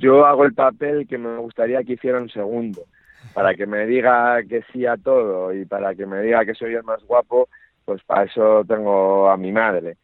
yo hago el papel que me gustaría que hiciera un segundo, para que me diga que sí a todo y para que me diga que soy el más guapo, pues para eso tengo a mi madre.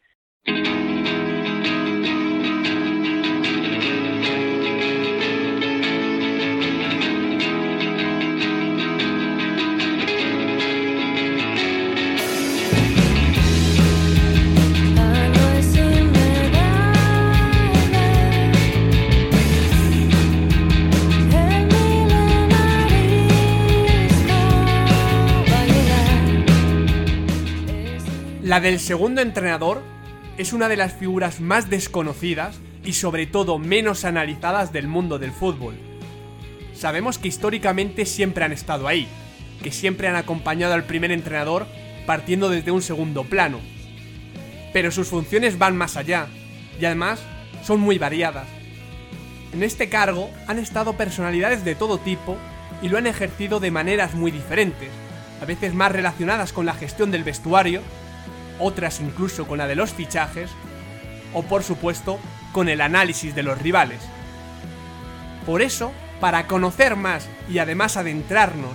La del segundo entrenador es una de las figuras más desconocidas y sobre todo menos analizadas del mundo del fútbol. Sabemos que históricamente siempre han estado ahí, que siempre han acompañado al primer entrenador partiendo desde un segundo plano. Pero sus funciones van más allá, y además son muy variadas. En este cargo han estado personalidades de todo tipo y lo han ejercido de maneras muy diferentes, a veces más relacionadas con la gestión del vestuario otras incluso con la de los fichajes, o por supuesto con el análisis de los rivales. Por eso, para conocer más y además adentrarnos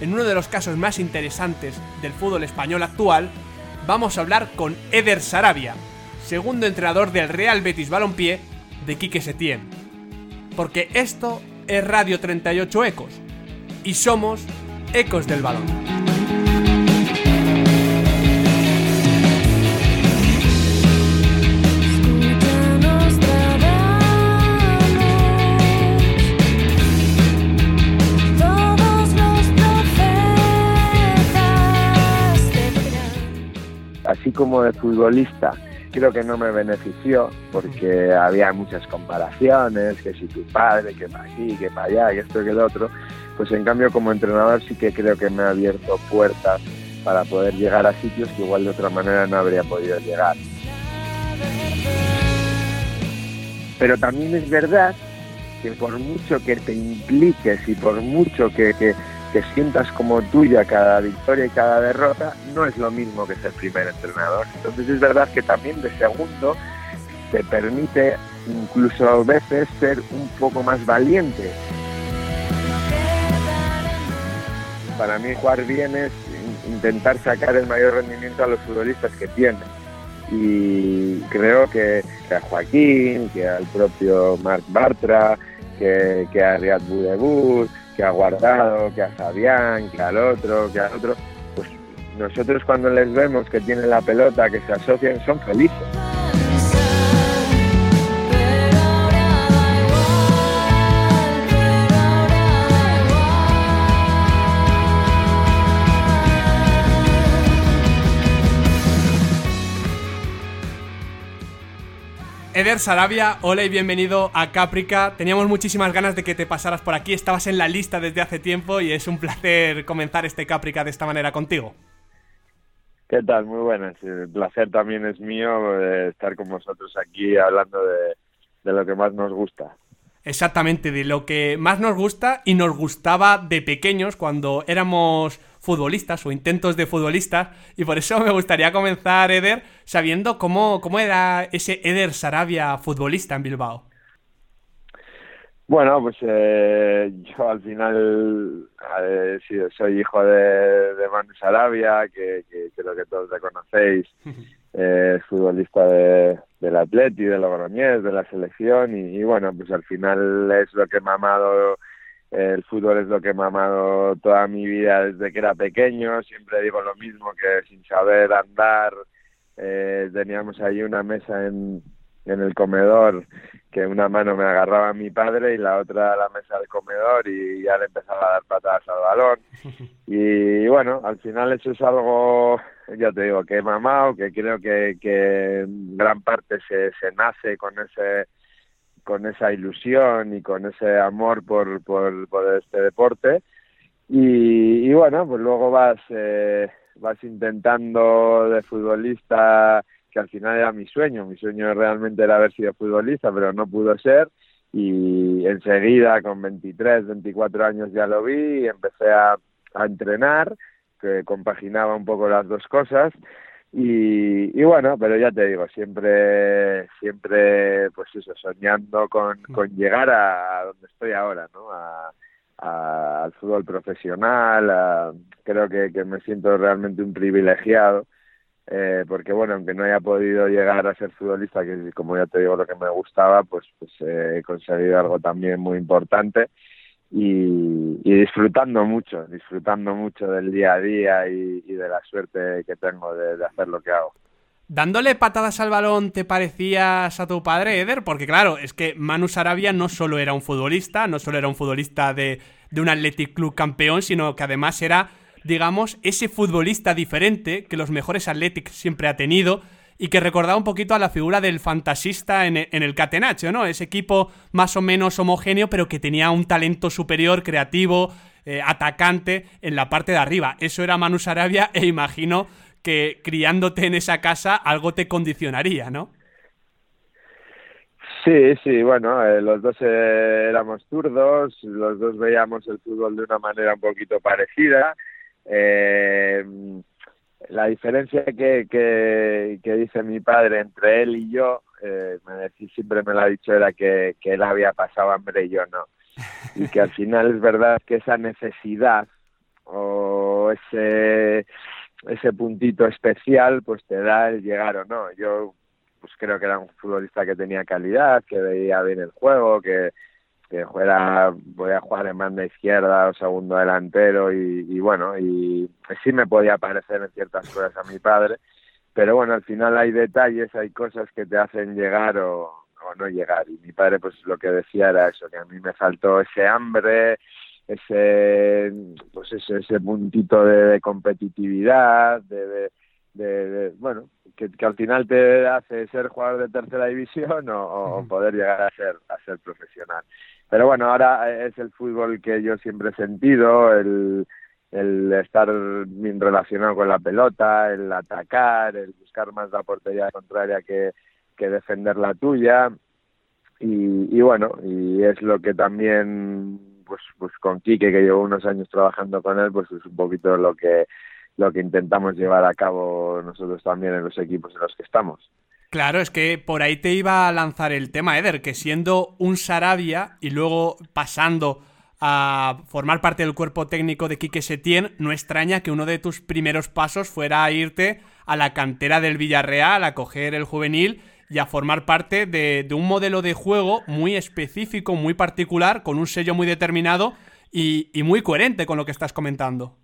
en uno de los casos más interesantes del fútbol español actual, vamos a hablar con Eder Sarabia, segundo entrenador del Real Betis Balompié de Quique Setién. Porque esto es Radio 38 Ecos y somos Ecos del Balón. Como de futbolista, creo que no me benefició porque había muchas comparaciones, que si tu padre, que para aquí, que para allá, que esto, que lo otro, pues en cambio como entrenador sí que creo que me ha abierto puertas para poder llegar a sitios que igual de otra manera no habría podido llegar. Pero también es verdad que por mucho que te impliques y por mucho que que sientas como tuya cada victoria y cada derrota, no es lo mismo que ser primer entrenador. Entonces es verdad que también de segundo te permite incluso a veces ser un poco más valiente. Para mí jugar bien es intentar sacar el mayor rendimiento a los futbolistas que tiene. Y creo que, a Joaquín, que al propio Marc Bartra, que, a Riyad Budebur, que ha guardado, que a Fabián, que al otro, que al otro, pues nosotros cuando les vemos que tienen la pelota, que se asocian, son felices. Eder Sarabia, hola y bienvenido a Caprica. Teníamos muchísimas ganas de que te pasaras por aquí, estabas en la lista desde hace tiempo y es un placer comenzar este Caprica de esta manera contigo. ¿Qué tal? Muy buenas. El placer también es mío de estar con vosotros aquí hablando de, de lo que más nos gusta. Exactamente, de lo que más nos gusta y nos gustaba de pequeños cuando éramos futbolistas o intentos de futbolistas y por eso me gustaría comenzar, Eder, sabiendo cómo, cómo era ese Eder Sarabia futbolista en Bilbao. Bueno, pues eh, yo al final eh, soy hijo de, de Manu Sarabia, que, creo que todos le conocéis, eh, futbolista de, del Atleti, de Logroñés, de la selección, y, y, bueno, pues al final es lo que me ha amado el fútbol es lo que me ha amado toda mi vida desde que era pequeño. Siempre digo lo mismo, que sin saber andar, eh, teníamos ahí una mesa en, en el comedor que una mano me agarraba mi padre y la otra a la mesa del comedor y ya le empezaba a dar patadas al balón. Y bueno, al final eso es algo, ya te digo, que he mamado, que creo que, que en gran parte se, se nace con ese con esa ilusión y con ese amor por, por, por este deporte. Y, y, bueno, pues luego vas, eh, vas intentando de futbolista, que al final era mi sueño. Mi sueño realmente era haber sido futbolista, pero no pudo ser. Y enseguida, con 23, 24 años, ya lo vi y empecé a, a entrenar, que compaginaba un poco las dos cosas Y, bueno, pero ya te digo, siempre, siempre, pues eso, soñando con, con llegar a, donde estoy ahora, ¿no? A, al fútbol profesional, creo que, que me siento realmente un privilegiado eh, porque bueno, aunque no haya podido llegar a ser futbolista, que como ya te digo lo que me gustaba, pues, pues he conseguido algo también muy importante y, disfrutando mucho, disfrutando mucho del día a día y, de la suerte que tengo de, hacer lo que hago. Dándole patadas al balón, ¿te parecías a tu padre, Eder? Porque claro, es que Manu Sarabia no solo era un futbolista, no solo era un futbolista de, de un Athletic Club campeón, sino que además era digamos, ese futbolista diferente que los mejores Athletics siempre ha tenido y que recordaba un poquito a la figura del fantasista en, el Catenaccio, ¿no? Ese equipo más o menos homogéneo, pero que tenía un talento superior, creativo, eh, atacante en la parte de arriba. Eso era Manu Sarabia e imagino que criándote en esa casa algo te condicionaría, ¿no? Sí, sí, bueno, eh, los dos eh, éramos zurdos, los dos veíamos el fútbol de una manera un poquito parecida eh, la diferencia que, que, dice mi padre entre él y yo, eh, me siempre me lo ha dicho, era que, que él había pasado hambre y yo no. Y que al final es verdad que esa necesidad o ese, ese puntito especial pues te da el llegar o no. Yo pues creo que era un futbolista que tenía calidad, que veía bien el juego, que, que fuera, voy a jugar en banda izquierda o segundo delantero y, bueno, y sí me podía parecer en ciertas cosas a mi padre, pero bueno, al final hay detalles, hay cosas que te hacen llegar o, no llegar y mi padre pues lo que decía era eso, que a mí me faltó ese hambre, ese pues ese, ese puntito de, competitividad, de, de, bueno, que, al final te hace ser jugador de tercera división o, poder llegar a ser a ser profesional. Pero bueno, ahora es el fútbol que yo siempre he sentido, el, el estar relacionado con la pelota, el atacar, el buscar más la portería contraria que, que defender la tuya. Y, y bueno, y es lo que también, pues, pues con Quique, que llevo unos años trabajando con él, pues es un poquito lo que lo que intentamos llevar a cabo nosotros también en los equipos en los que estamos. Claro, es que por ahí te iba a lanzar el tema, Eder, que siendo un Sarabia y luego pasando a formar parte del cuerpo técnico de Quique Setién, no extraña que uno de tus primeros pasos fuera a irte a la cantera del Villarreal, a coger el juvenil y a formar parte de, un modelo de juego muy específico, muy particular, con un sello muy determinado y muy coherente con lo que estás comentando.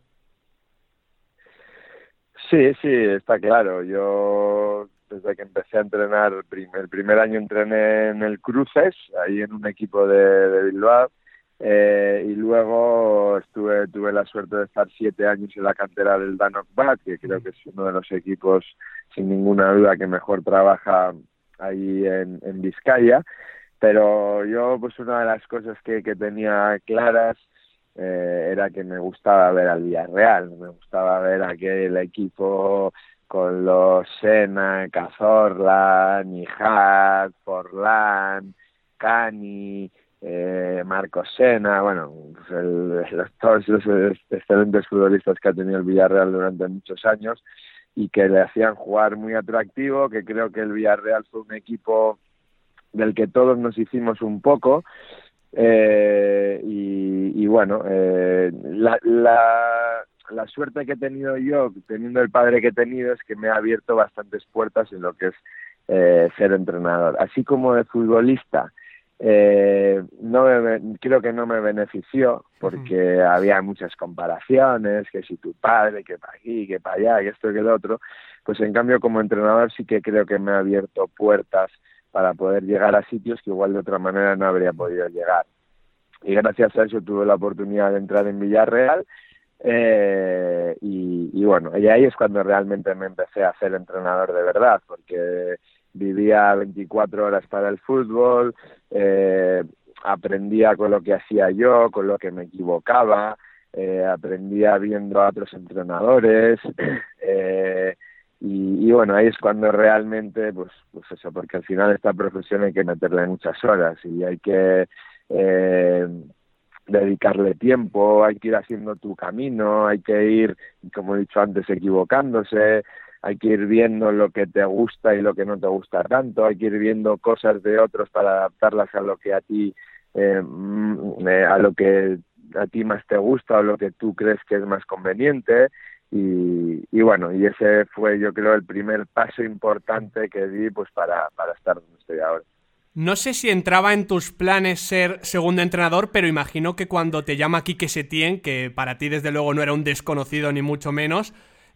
Sí, sí, está claro. Yo desde que empecé a entrenar, el primer año entrené en el Cruces, ahí en un equipo de, Bilbao, eh, y luego estuve tuve la suerte de estar siete años en la cantera del Danok Bat, que creo que es uno de los equipos, sin ninguna duda, que mejor trabaja ahí en, en Vizcaya. Pero yo, pues una de las cosas que, que tenía claras eh, era que me gustaba ver al Villarreal, me gustaba ver aquel equipo con los Sena, Cazorla, Nijat, Forlán, Cani, eh, Marcos Sena, bueno, todos los excelentes futbolistas que ha tenido el Villarreal durante muchos años y que le hacían jugar muy atractivo, que creo que el Villarreal fue un equipo del que todos nos hicimos un poco eh, y, bueno, eh, la, la, la, suerte que he tenido yo, teniendo el padre que he tenido, es que me ha abierto bastantes puertas en lo que es eh, ser entrenador. Así como de futbolista, eh, no creo que no me benefició porque había muchas comparaciones, que si tu padre, que para aquí, que para allá, que esto, que lo otro, pues en cambio como entrenador sí que creo que me ha abierto puertas para poder llegar a sitios que igual de otra manera no habría podido llegar. Y gracias a eso tuve la oportunidad de entrar en Villarreal eh, y, bueno, y ahí es cuando realmente me empecé a ser entrenador de verdad, porque vivía 24 horas para el fútbol, eh, aprendía con lo que hacía yo, con lo que me equivocaba, eh, aprendía viendo a otros entrenadores, eh, y, bueno, ahí es cuando realmente, pues, pues eso, porque al final esta profesión hay que meterle muchas horas y hay que eh, dedicarle tiempo, hay que ir haciendo tu camino, hay que ir, como he dicho antes, equivocándose, hay que ir viendo lo que te gusta y lo que no te gusta tanto, hay que ir viendo cosas de otros para adaptarlas a lo que a ti, eh, mm, eh, a lo que a ti más te gusta o lo que tú crees que es más conveniente. Y, y, bueno, y ese fue yo creo el primer paso importante que di pues para, para estar donde estoy ahora. No sé si entraba en tus planes ser segundo entrenador, pero imagino que cuando te llama Quique Setién, que para ti desde luego no era un desconocido ni mucho menos,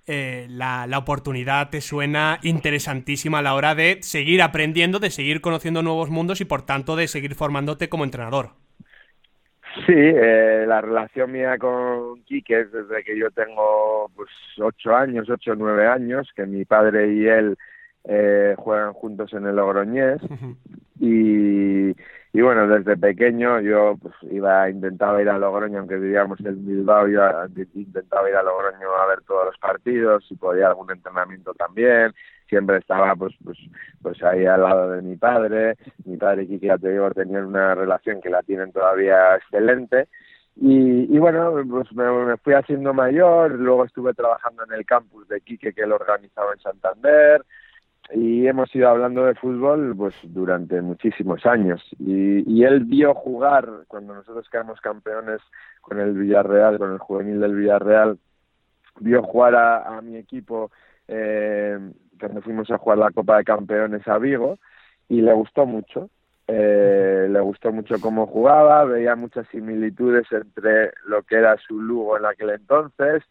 eh, la, la, oportunidad te suena interesantísima a la hora de seguir aprendiendo, de seguir conociendo nuevos mundos y por tanto de seguir formándote como entrenador. Sí, eh, la relación mía con Quique es desde que yo tengo pues ocho años, ocho o nueve años, que mi padre y él eh, juegan juntos en el Logroñés. Y, y bueno, desde pequeño yo pues iba, intentaba ir a Logroño, aunque vivíamos en Bilbao, yo intentaba ir a Logroño a ver todos los partidos, si podía algún entrenamiento también, siempre estaba pues pues pues ahí al lado de mi padre, mi padre y Kiki, ya te digo, tenían una relación que la tienen todavía excelente, y, y, bueno, pues me, me, fui haciendo mayor, luego estuve trabajando en el campus de Quique que lo organizaba en Santander, y hemos ido hablando de fútbol pues durante muchísimos años. Y, y, él vio jugar cuando nosotros quedamos campeones con el Villarreal con el juvenil del Villarreal vio jugar a, a mi equipo eh, cuando fuimos a jugar la Copa de Campeones a Vigo y le gustó mucho. Eh, le gustó mucho cómo jugaba veía muchas similitudes entre lo que era su Lugo en aquel entonces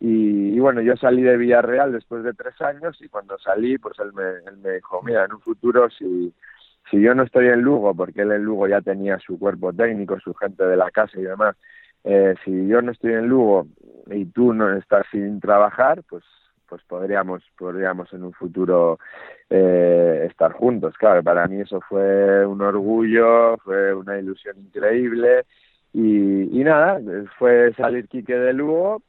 y, bueno, yo salí de Villarreal después de tres años y cuando salí, pues él me, él me dijo, mira, en un futuro si, si yo no estoy en Lugo, porque él en Lugo ya tenía su cuerpo técnico, su gente de la casa y demás, eh, si yo no estoy en Lugo y tú no estás sin trabajar, pues pues podríamos podríamos en un futuro eh, estar juntos. Claro, para mí eso fue un orgullo, fue una ilusión increíble y, y nada, fue salir Quique de Lugo,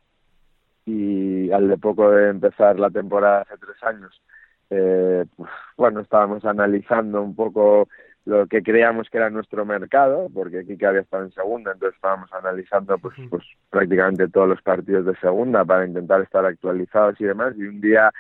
y al de poco de empezar la temporada hace tres años, eh, pues, bueno, estábamos analizando un poco lo que creíamos que era nuestro mercado, porque Kike había estado en segunda, entonces estábamos analizando pues, pues prácticamente todos los partidos de segunda para intentar estar actualizados y demás, y un día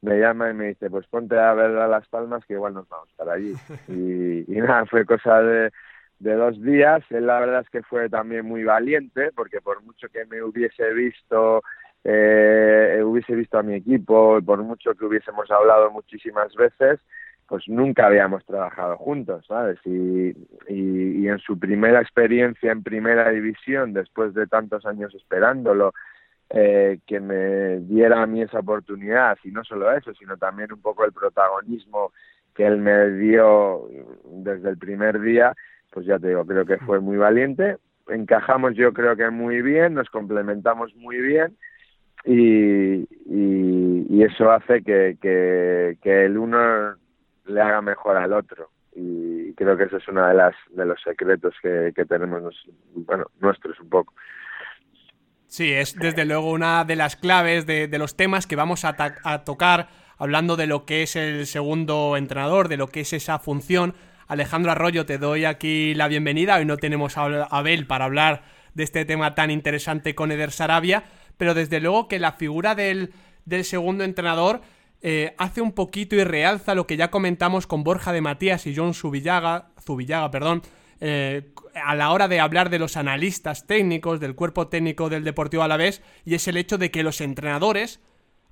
me llama y me dice, pues ponte a ver a Las Palmas que igual nos vamos para allí. Y, y nada, fue cosa de, de dos días, él la verdad es que fue también muy valiente, porque por mucho que me hubiese visto eh, hubiese visto a mi equipo, por mucho que hubiésemos hablado muchísimas veces, pues nunca habíamos trabajado juntos, ¿sabes? Y, y, y, en su primera experiencia en primera división, después de tantos años esperándolo, eh, que me diera a mí esa oportunidad, y no solo eso, sino también un poco el protagonismo que él me dio desde el primer día, pues ya te digo, creo que fue muy valiente. Encajamos yo creo que muy bien, nos complementamos muy bien y, eso hace que, que, el uno le haga mejor al otro y creo que eso es uno de las de los secretos que, que tenemos bueno nuestros un poco Sí, es desde luego una de las claves de, de los temas que vamos a, a, tocar hablando de lo que es el segundo entrenador, de lo que es esa función. Alejandro Arroyo, te doy aquí la bienvenida. Hoy no tenemos a Abel para hablar de este tema tan interesante con Eder Sarabia, pero desde luego que la figura del, del segundo entrenador eh, hace un poquito y realza lo que ya comentamos con Borja de Matías y John Zubillaga, Zubillaga perdón, eh, a la hora de hablar de los analistas técnicos, del cuerpo técnico del Deportivo Alavés, y es el hecho de que los entrenadores,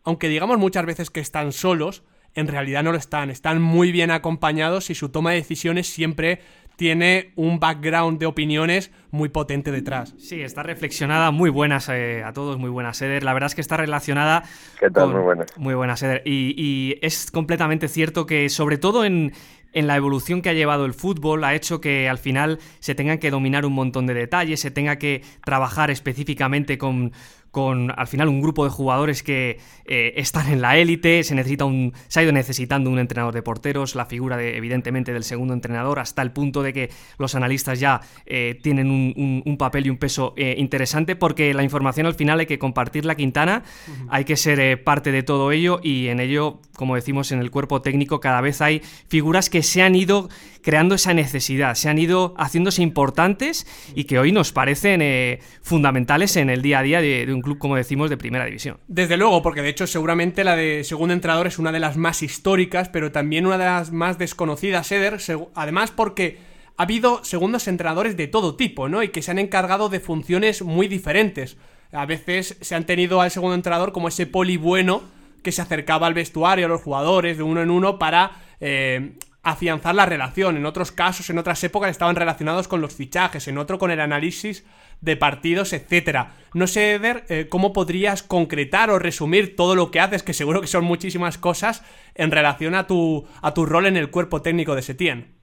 aunque digamos muchas veces que están solos, en realidad no lo están, están muy bien acompañados y su toma de decisiones siempre tiene un background de opiniones muy potente detrás. Sí, está reflexionada, muy buenas eh, a todos, muy buenas, Eder. La verdad es que está relacionada. ¿Qué tal? Con... Muy buenas. Muy buenas, Eder. Y, y es completamente cierto que, sobre todo en, en la evolución que ha llevado el fútbol ha hecho que al final se tengan que dominar un montón de detalles, se tenga que trabajar específicamente con, con al final un grupo de jugadores que eh, están en la élite, se necesita un se ha ido necesitando un entrenador de porteros, la figura de, evidentemente del segundo entrenador, hasta el punto de que los analistas ya eh, tienen un, un, un, papel y un peso eh, interesante, porque la información al final hay que compartirla, Quintana, uh -huh. hay que ser parte de todo ello y en ello, como decimos en el cuerpo técnico, cada vez hay figuras que se han ido creando esa necesidad, se han ido haciéndose importantes y que hoy nos parecen eh, fundamentales en el día a día de, un club, como decimos, de primera división. Desde luego, porque de hecho seguramente la de segundo entrenador es una de las más históricas, pero también una de las más desconocidas, Eder, además porque ha habido segundos entrenadores de todo tipo, ¿no? Y que se han encargado de funciones muy diferentes. A veces se han tenido al segundo entrenador como ese poli bueno que se acercaba al vestuario, a los jugadores, de uno en uno, para eh, afianzar la relación. En otros casos, en otras épocas, estaban relacionados con los fichajes, en otro con el análisis de partidos, etcétera. No sé, Eder, eh, cómo podrías concretar o resumir todo lo que haces, que seguro que son muchísimas cosas, en relación a tu, a tu rol en el cuerpo técnico de Setién.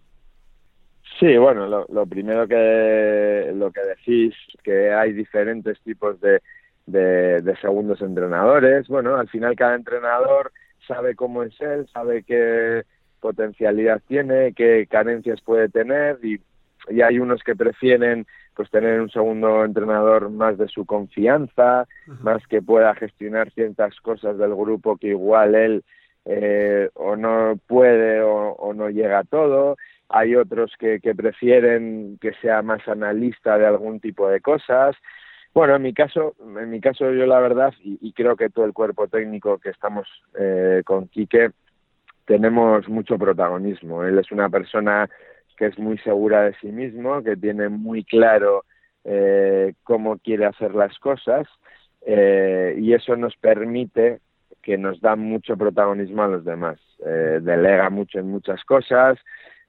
Sí, bueno, lo, primero que lo que decís que hay diferentes tipos de, de, segundos entrenadores. Bueno, al final cada entrenador sabe cómo es él, sabe qué potencialidad tiene, qué carencias puede tener y, y hay unos que prefieren pues tener un segundo entrenador más de su confianza, más que pueda gestionar ciertas cosas del grupo que igual él eh, o no puede o, o, no llega a todo. Hay otros que, que prefieren que sea más analista de algún tipo de cosas. Bueno, en mi caso, en mi caso yo la verdad, y, creo que todo el cuerpo técnico que estamos eh, con Quique, tenemos mucho protagonismo. Él es una persona que es muy segura de sí mismo, que tiene muy claro eh, cómo quiere hacer las cosas eh, y eso nos permite que nos da mucho protagonismo a los demás. delega mucho en muchas cosas,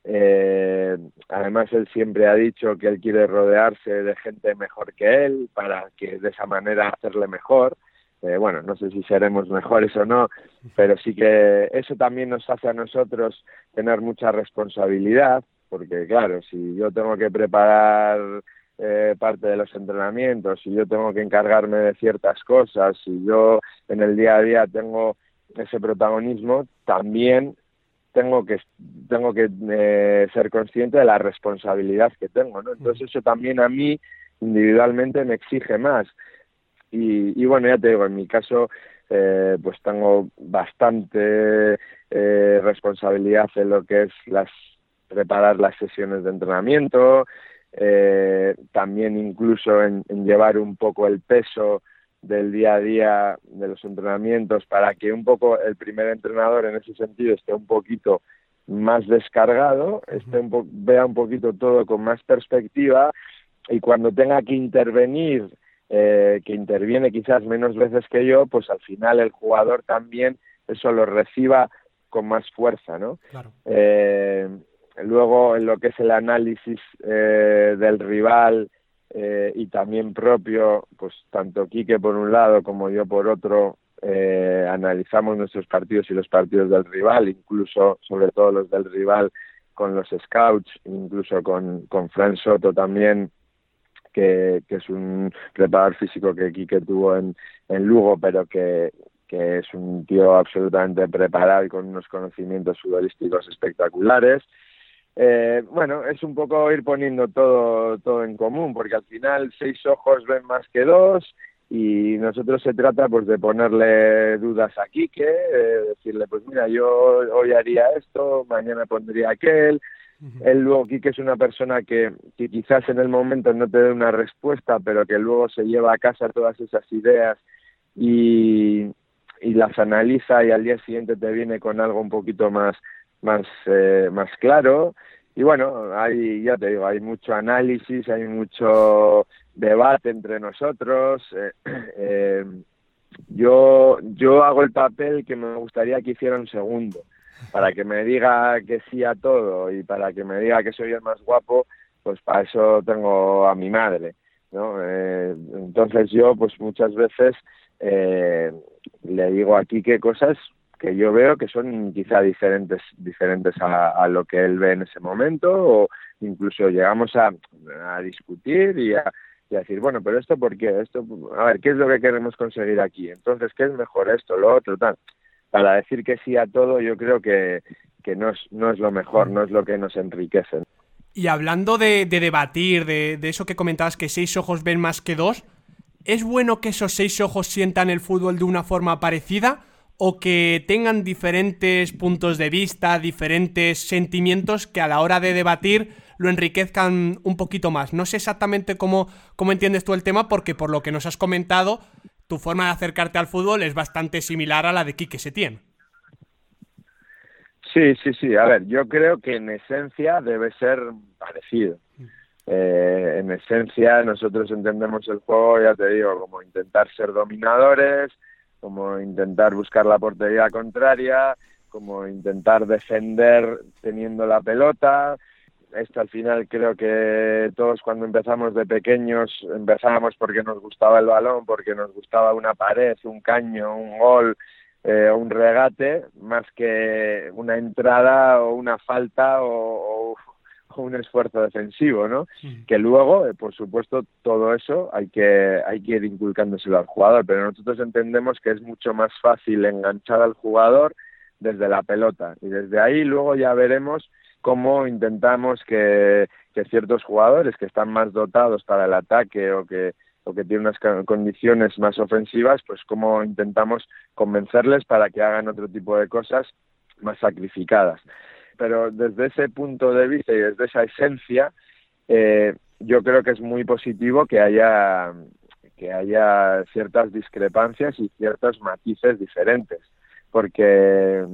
eh, además, él siempre ha dicho que él quiere rodearse de gente mejor que él para que de esa manera hacerle mejor. Eh, bueno, no sé si seremos mejores o no, pero sí que eso también nos hace a nosotros tener mucha responsabilidad, porque claro, si yo tengo que preparar eh, parte de los entrenamientos, si yo tengo que encargarme de ciertas cosas, si yo en el día a día tengo ese protagonismo, también tengo que tengo que eh, ser consciente de la responsabilidad que tengo no entonces eso también a mí individualmente me exige más y, y bueno ya te digo en mi caso eh, pues tengo bastante eh, responsabilidad en lo que es las preparar las sesiones de entrenamiento eh, también incluso en, en llevar un poco el peso del día a día de los entrenamientos para que un poco el primer entrenador en ese sentido esté un poquito más descargado, esté un vea un poquito todo con más perspectiva y cuando tenga que intervenir, eh, que interviene quizás menos veces que yo, pues al final el jugador también eso lo reciba con más fuerza, ¿no? Eh, luego en lo que es el análisis eh, del rival, eh, y también propio, pues tanto Quique por un lado como yo por otro, eh, analizamos nuestros partidos y los partidos del rival, incluso sobre todo los del rival con los scouts, incluso con, con Fran Soto también, que, que es un preparador físico que Quique tuvo en, en Lugo, pero que, que es un tío absolutamente preparado y con unos conocimientos futbolísticos espectaculares. Eh, bueno, es un poco ir poniendo todo, todo en común, porque al final seis ojos ven más que dos y nosotros se trata pues de ponerle dudas a Quique, decirle pues mira yo hoy haría esto, mañana pondría aquel, él luego Quique es una persona que, quizás en el momento no te dé una respuesta, pero que luego se lleva a casa todas esas ideas y, y las analiza y al día siguiente te viene con algo un poquito más más, eh, más claro. Y bueno, hay, ya te digo, hay mucho análisis, hay mucho debate entre nosotros. Eh, eh, yo, yo hago el papel que me gustaría que hiciera un segundo, para que me diga que sí a todo y para que me diga que soy el más guapo, pues para eso tengo a mi madre. ¿no? Eh, entonces yo, pues muchas veces eh, le digo aquí qué cosas que yo veo que son quizá diferentes diferentes a, lo que él ve en ese momento o incluso llegamos a, a discutir y a, decir bueno pero esto por qué esto a ver qué es lo que queremos conseguir aquí entonces qué es mejor esto lo otro tal para decir que sí a todo yo creo que, que no es no es lo mejor no es lo que nos enriquece y hablando de, de debatir de, de eso que comentabas que seis ojos ven más que dos ¿Es bueno que esos seis ojos sientan el fútbol de una forma parecida? o que tengan diferentes puntos de vista, diferentes sentimientos que a la hora de debatir lo enriquezcan un poquito más. No sé exactamente cómo, cómo entiendes tú el tema, porque por lo que nos has comentado, tu forma de acercarte al fútbol es bastante similar a la de Quique Setién. Sí, sí, sí. A ver, yo creo que en esencia debe ser parecido. Eh, en esencia nosotros entendemos el juego, ya te digo, como intentar ser dominadores, como intentar buscar la portería contraria, como intentar defender teniendo la pelota. Esto al final creo que todos cuando empezamos de pequeños empezábamos porque nos gustaba el balón, porque nos gustaba una pared, un caño, un gol eh, o un regate, más que una entrada o una falta o, un esfuerzo defensivo, ¿no? Que luego, eh, por supuesto, todo eso hay que, hay que ir inculcándoselo al jugador, pero nosotros entendemos que es mucho más fácil enganchar al jugador desde la pelota y desde ahí luego ya veremos cómo intentamos que, ciertos jugadores que están más dotados para el ataque o que o que tienen unas condiciones más ofensivas, pues cómo intentamos convencerles para que hagan otro tipo de cosas más sacrificadas. Pero desde ese punto de vista y desde esa esencia, eh, yo creo que es muy positivo que haya que haya ciertas discrepancias y ciertos matices diferentes, porque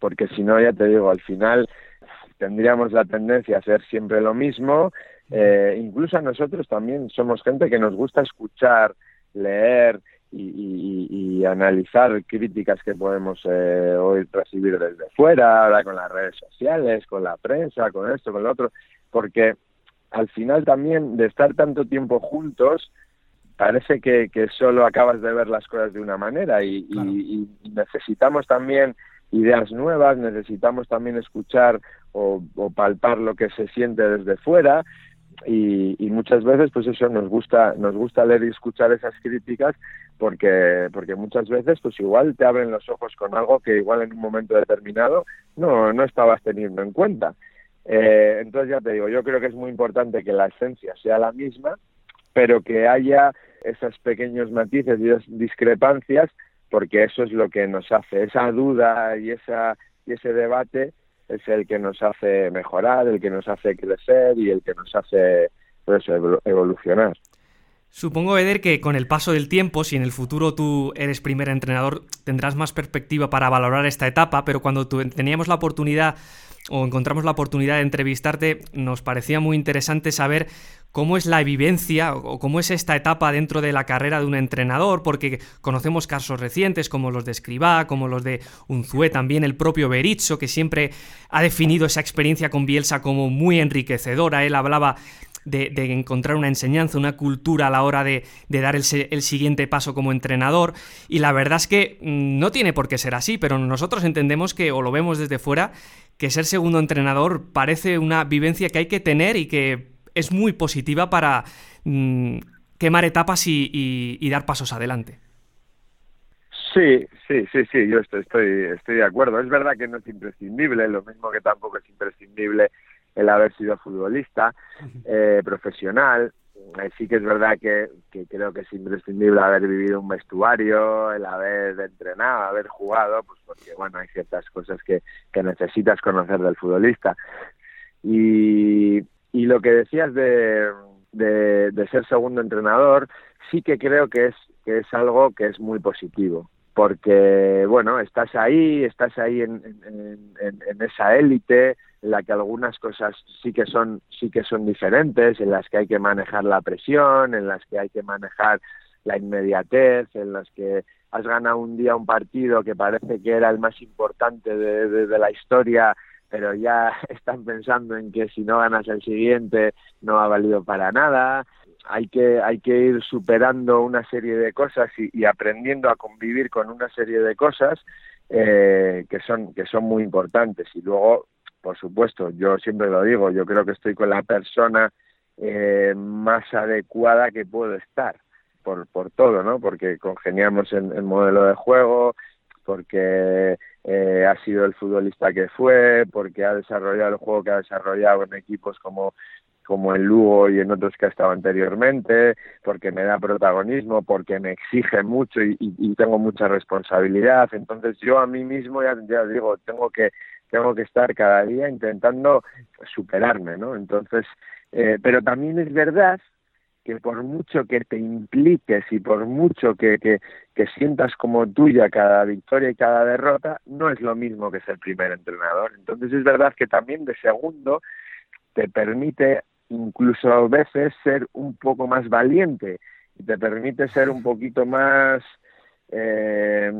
porque si no ya te digo al final tendríamos la tendencia a hacer siempre lo mismo, eh, incluso a nosotros también somos gente que nos gusta escuchar, leer y, analizar críticas que podemos eh, hoy recibir desde fuera, ahora con las redes sociales, con la prensa, con esto, con lo otro, porque al final también de estar tanto tiempo juntos, parece que, que solo acabas de ver las cosas de una manera y, necesitamos también ideas nuevas, necesitamos también escuchar o, o palpar lo que se siente desde fuera y, y, muchas veces pues eso nos gusta nos gusta leer y escuchar esas críticas porque porque muchas veces pues igual te abren los ojos con algo que igual en un momento determinado no no estabas teniendo en cuenta. Eh, entonces ya te digo yo creo que es muy importante que la esencia sea la misma pero que haya esos pequeños matices y discrepancias porque eso es lo que nos hace esa duda y esa y ese debate es el que nos hace mejorar, el que nos hace crecer y el que nos hace pues, evolucionar. Supongo, Eder, que con el paso del tiempo, si en el futuro tú eres primer entrenador, tendrás más perspectiva para valorar esta etapa, pero cuando teníamos la oportunidad o encontramos la oportunidad de entrevistarte, nos parecía muy interesante saber cómo es la vivencia o cómo es esta etapa dentro de la carrera de un entrenador, porque conocemos casos recientes como los de Escribá, como los de Unzué, también el propio Bericho, que siempre ha definido esa experiencia con Bielsa como muy enriquecedora. Él hablaba de, encontrar una enseñanza, una cultura a la hora de, dar el, siguiente paso como entrenador. Y la verdad es que mm, no tiene por qué ser así, pero nosotros entendemos que, o lo vemos desde fuera, que ser segundo entrenador parece una vivencia que hay que tener y que es muy positiva para mm, quemar etapas y, dar pasos adelante. Sí, sí, sí, sí, yo estoy, estoy, estoy de acuerdo. Es verdad que no es imprescindible, lo mismo que tampoco es imprescindible el haber sido futbolista eh, profesional. Eh, sí que es verdad que, creo que es imprescindible haber vivido un vestuario, el haber entrenado, haber jugado, pues porque bueno, hay ciertas cosas que, que necesitas conocer del futbolista. Y, y lo que decías de, de, de, ser segundo entrenador, sí que creo que es, que es algo que es muy positivo porque bueno estás ahí estás ahí en, en, esa élite en la que algunas cosas sí que son sí que son diferentes en las que hay que manejar la presión en las que hay que manejar la inmediatez en las que has ganado un día un partido que parece que era el más importante de, de la historia pero ya están pensando en que si no ganas el siguiente no ha valido para nada. Hay que hay que ir superando una serie de cosas y, aprendiendo a convivir con una serie de cosas eh, que son que son muy importantes. Y luego por supuesto yo siempre lo digo yo creo que estoy con la persona eh, más adecuada que puedo estar por por todo no porque congeniamos en el modelo de juego porque eh, ha sido el futbolista que fue, porque ha desarrollado el juego que ha desarrollado en equipos como como en Lugo y en otros que ha estado anteriormente, porque me da protagonismo, porque me exige mucho y, tengo mucha responsabilidad. Entonces yo a mí mismo ya, ya digo, tengo que tengo que estar cada día intentando superarme, ¿no? Entonces, eh, pero también es verdad que por mucho que te impliques y por mucho que, que, que, sientas como tuya cada victoria y cada derrota, no es lo mismo que ser primer entrenador. Entonces es verdad que también de segundo te permite incluso a veces ser un poco más valiente y te permite ser un poquito más, eh,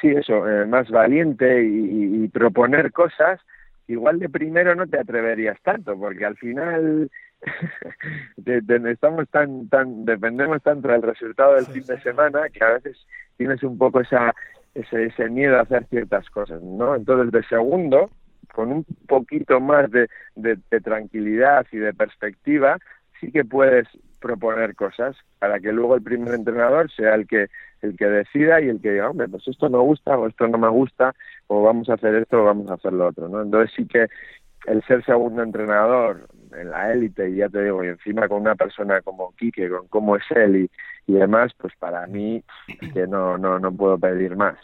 sí, eso, eh, más valiente y, proponer cosas. Igual de primero no te atreverías tanto, porque al final estamos tan, tan, dependemos tanto del resultado del fin de semana que a veces tienes un poco esa, ese, ese miedo a hacer ciertas cosas, ¿no? Entonces, de segundo, con un poquito más de, de, tranquilidad y de perspectiva, sí que puedes proponer cosas para que luego el primer entrenador sea el que el que decida y el que diga, hombre, pues esto me gusta o esto no me gusta o vamos a hacer esto o vamos a hacer lo otro, ¿no? Entonces sí que el ser segundo entrenador en la élite y ya te digo, y encima con una persona como Quique, con cómo es él y, y demás, pues para mí que no, no, no puedo pedir más.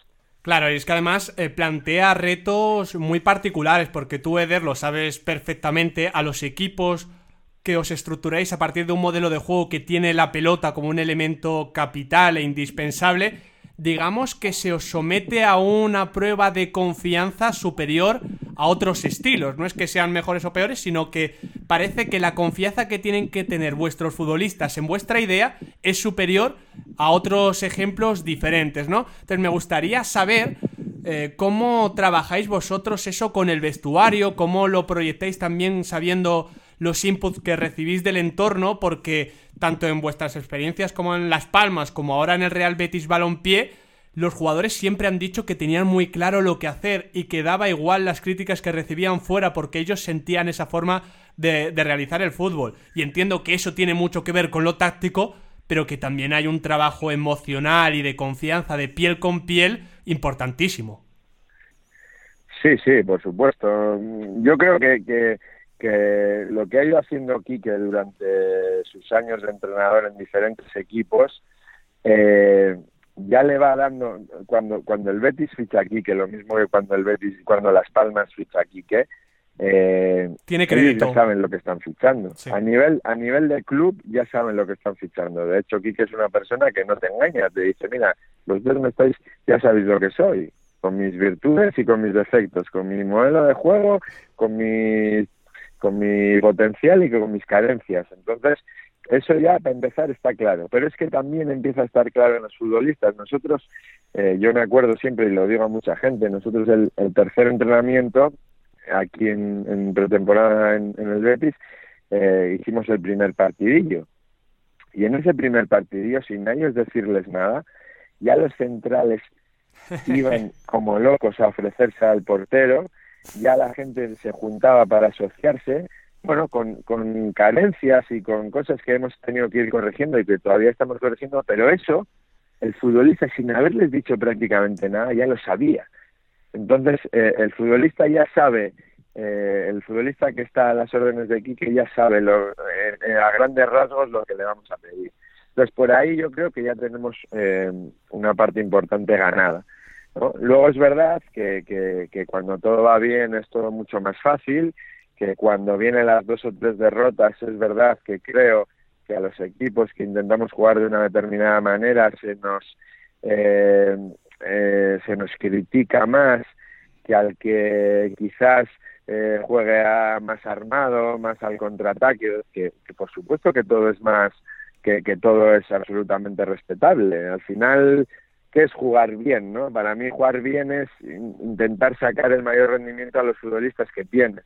Claro, y es que además eh, plantea retos muy particulares, porque tú, Eder, lo sabes perfectamente, a los equipos que os estructuráis a partir de un modelo de juego que tiene la pelota como un elemento capital e indispensable, digamos que se os somete a una prueba de confianza superior a otros estilos. No es que sean mejores o peores, sino que parece que la confianza que tienen que tener vuestros futbolistas en vuestra idea es superior a otros ejemplos diferentes, ¿no? Entonces me gustaría saber eh, cómo trabajáis vosotros eso con el vestuario, cómo lo proyectáis también sabiendo los inputs que recibís del entorno, porque tanto en vuestras experiencias como en Las Palmas, como ahora en el Real Betis Balompié, los jugadores siempre han dicho que tenían muy claro lo que hacer y que daba igual las críticas que recibían fuera porque ellos sentían esa forma de, realizar el fútbol. Y entiendo que eso tiene mucho que ver con lo táctico, pero que también hay un trabajo emocional y de confianza de piel con piel importantísimo. Sí, sí, por supuesto. Yo creo que, que, lo que ha ido haciendo Quique durante sus años de entrenador en diferentes equipos eh, ya le va dando cuando cuando el Betis ficha aquí que lo mismo que cuando el Betis cuando las Palmas ficha aquí que eh, tiene crédito ya saben lo que están fichando. A nivel a nivel de club ya saben lo que están fichando. De hecho Quique es una persona que no te engaña te dice mira los dos me estáis ya sabéis lo que soy con mis virtudes y con mis defectos con mi modelo de juego con mi con mi potencial y con mis carencias. Entonces eso ya para empezar está claro, pero es que también empieza a estar claro en los futbolistas. Nosotros, eh, yo me acuerdo siempre y lo digo a mucha gente, nosotros el, tercer entrenamiento aquí en, pretemporada en, el Betis eh, hicimos el primer partidillo. Y en ese primer partidillo sin ellos decirles nada ya los centrales iban como locos a ofrecerse al portero ya la gente se juntaba para asociarse bueno, con, con carencias y con cosas que hemos tenido que ir corrigiendo y que todavía estamos corrigiendo, pero eso el futbolista, sin haberles dicho prácticamente nada, ya lo sabía. Entonces, eh, el futbolista ya sabe, eh, el futbolista que está a las órdenes de Quique ya sabe lo, eh, a grandes rasgos lo que le vamos a pedir. Entonces, por ahí yo creo que ya tenemos una parte importante ganada. Luego es verdad que, que, que cuando todo va bien es todo mucho más fácil que cuando vienen las dos o tres derrotas es verdad que creo que a los equipos que intentamos jugar de una determinada manera se nos eh, eh, se nos critica más que al que quizás eh, juegue más armado, más al contraataque, que, por supuesto que todo es más, que, que todo es absolutamente respetable. Al final, ¿qué es jugar bien? ¿no? Para mí jugar bien es intentar sacar el mayor rendimiento a los futbolistas que tienes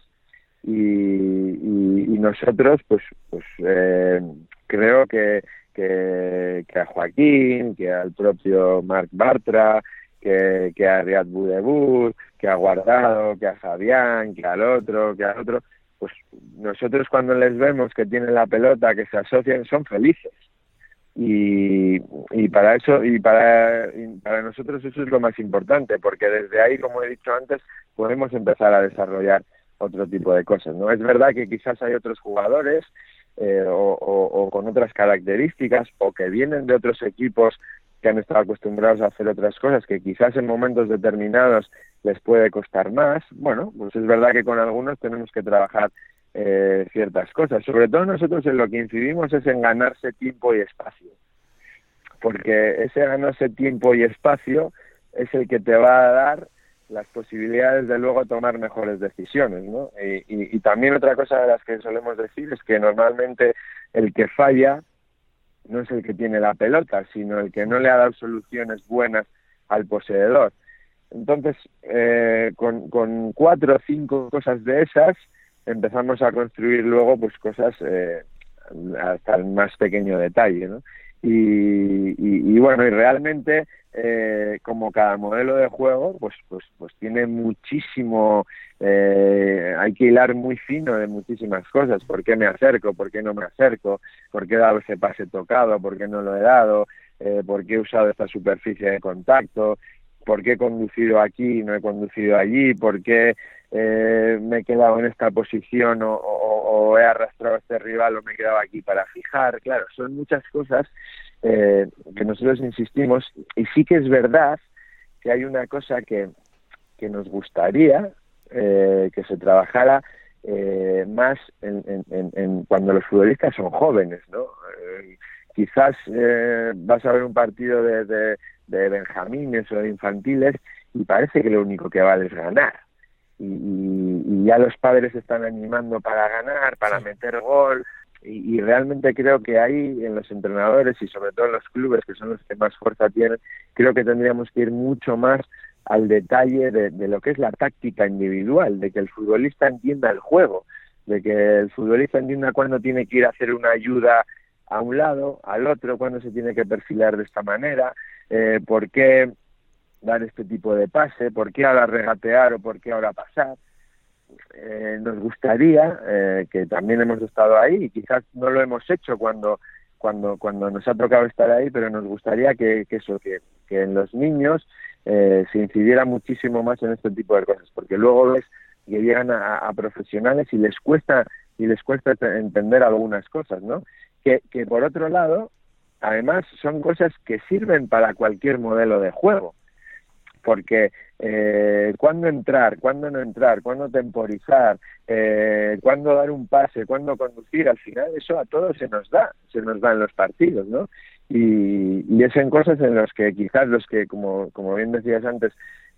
y, y, nosotros pues pues eh, creo que, que, a Joaquín que al propio Marc Bartra que, que a Riad Budebur que a Guardado que a Fabián que al otro que al otro pues nosotros cuando les vemos que tienen la pelota que se asocian son felices y, y para eso y para, para nosotros eso es lo más importante porque desde ahí como he dicho antes podemos empezar a desarrollar otro tipo de cosas, ¿no? Es verdad que quizás hay otros jugadores eh, o, con otras características o que vienen de otros equipos que han estado acostumbrados a hacer otras cosas que quizás en momentos determinados les puede costar más. Bueno, pues es verdad que con algunos tenemos que trabajar eh, ciertas cosas. Sobre todo nosotros en lo que incidimos es en ganarse tiempo y espacio. Porque ese ganarse tiempo y espacio es el que te va a dar las posibilidades de luego tomar mejores decisiones, ¿no? Y, también otra cosa de las que solemos decir es que normalmente el que falla no es el que tiene la pelota, sino el que no le ha dado soluciones buenas al poseedor. Entonces, eh, con cuatro o cinco cosas de esas, empezamos a construir luego pues cosas eh, hasta el más pequeño detalle, ¿no? Y, y, bueno, y realmente eh, como cada modelo de juego, pues pues pues tiene muchísimo, eh, hay que hilar muy fino de muchísimas cosas. ¿Por qué me acerco? ¿Por qué no me acerco? ¿Por qué he dado ese pase tocado? ¿Por qué no lo he dado? Eh, ¿Por qué he usado esta superficie de contacto? ¿Por qué he conducido aquí y no he conducido allí? ¿Por qué eh, me he quedado en esta posición o, he arrastrado a este rival o me he quedado aquí para fijar. Claro, son muchas cosas eh, que nosotros insistimos y sí que es verdad que hay una cosa que, que nos gustaría eh, que se trabajara más en, cuando los futbolistas son jóvenes, ¿no? Quizás vas a ver un partido de, de, de benjamines o de infantiles y parece que lo único que vale es ganar y, ya los padres están animando para ganar, para meter gol. Y, realmente creo que ahí en los entrenadores y sobre todo en los clubes, que son los que más fuerza tienen, creo que tendríamos que ir mucho más al detalle de, de lo que es la táctica individual, de que el futbolista entienda el juego, de que el futbolista entienda cuándo tiene que ir a hacer una ayuda a un lado, al otro, cuándo se tiene que perfilar de esta manera, eh, por qué dar este tipo de pase, por qué ahora regatear o por qué ahora pasar. Eh, nos gustaría, eh, que también hemos estado ahí y quizás no lo hemos hecho cuando, cuando, cuando nos ha tocado estar ahí, pero nos gustaría que, que eso, que, que en los niños eh, se incidiera muchísimo más en este tipo de cosas, porque luego ves que llegan a, a, profesionales y les cuesta y les cuesta entender algunas cosas, ¿no? Que, por otro lado, además son cosas que sirven para cualquier modelo de juego porque eh, cuándo entrar, cuándo no entrar, cuándo temporizar, eh, cuándo dar un pase, cuándo conducir, al final eso a todos se nos da, se nos da en los partidos, ¿no? Y, y es en cosas en las que quizás los que, como, como bien decías antes,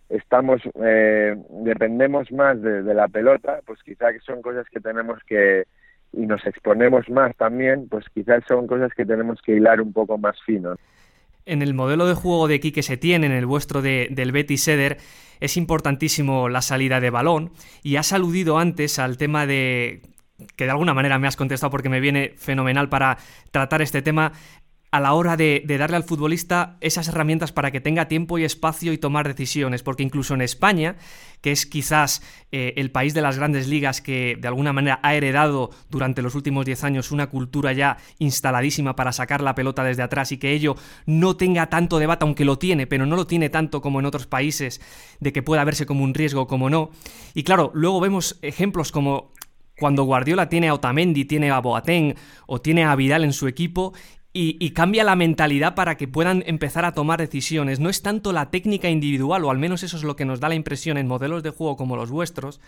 estamos, eh, dependemos más de, de la pelota, pues quizás son cosas que tenemos que, y nos exponemos más también, pues quizás son cosas que tenemos que hilar un poco más fino. En el modelo de juego de Quique Setién, en el vuestro de, del Betty Seder, es importantísimo la salida de balón y has aludido antes al tema de que de alguna manera me has contestado porque me viene fenomenal para tratar este tema, a la hora de, darle al futbolista esas herramientas para que tenga tiempo y espacio y tomar decisiones, porque incluso en España, que es quizás eh, el país de las grandes ligas que de alguna manera ha heredado durante los últimos 10 años una cultura ya instaladísima para sacar la pelota desde atrás y que ello no tenga tanto debate, aunque lo tiene, pero no lo tiene tanto como en otros países, de que pueda verse como un riesgo como no. Y claro, luego vemos ejemplos como cuando Guardiola tiene a Otamendi, tiene a Boateng o tiene a Vidal en su equipo y, cambia la mentalidad para que puedan empezar a tomar decisiones. No es tanto la técnica individual, o al menos eso es lo que nos da la impresión en modelos de juego como los vuestros,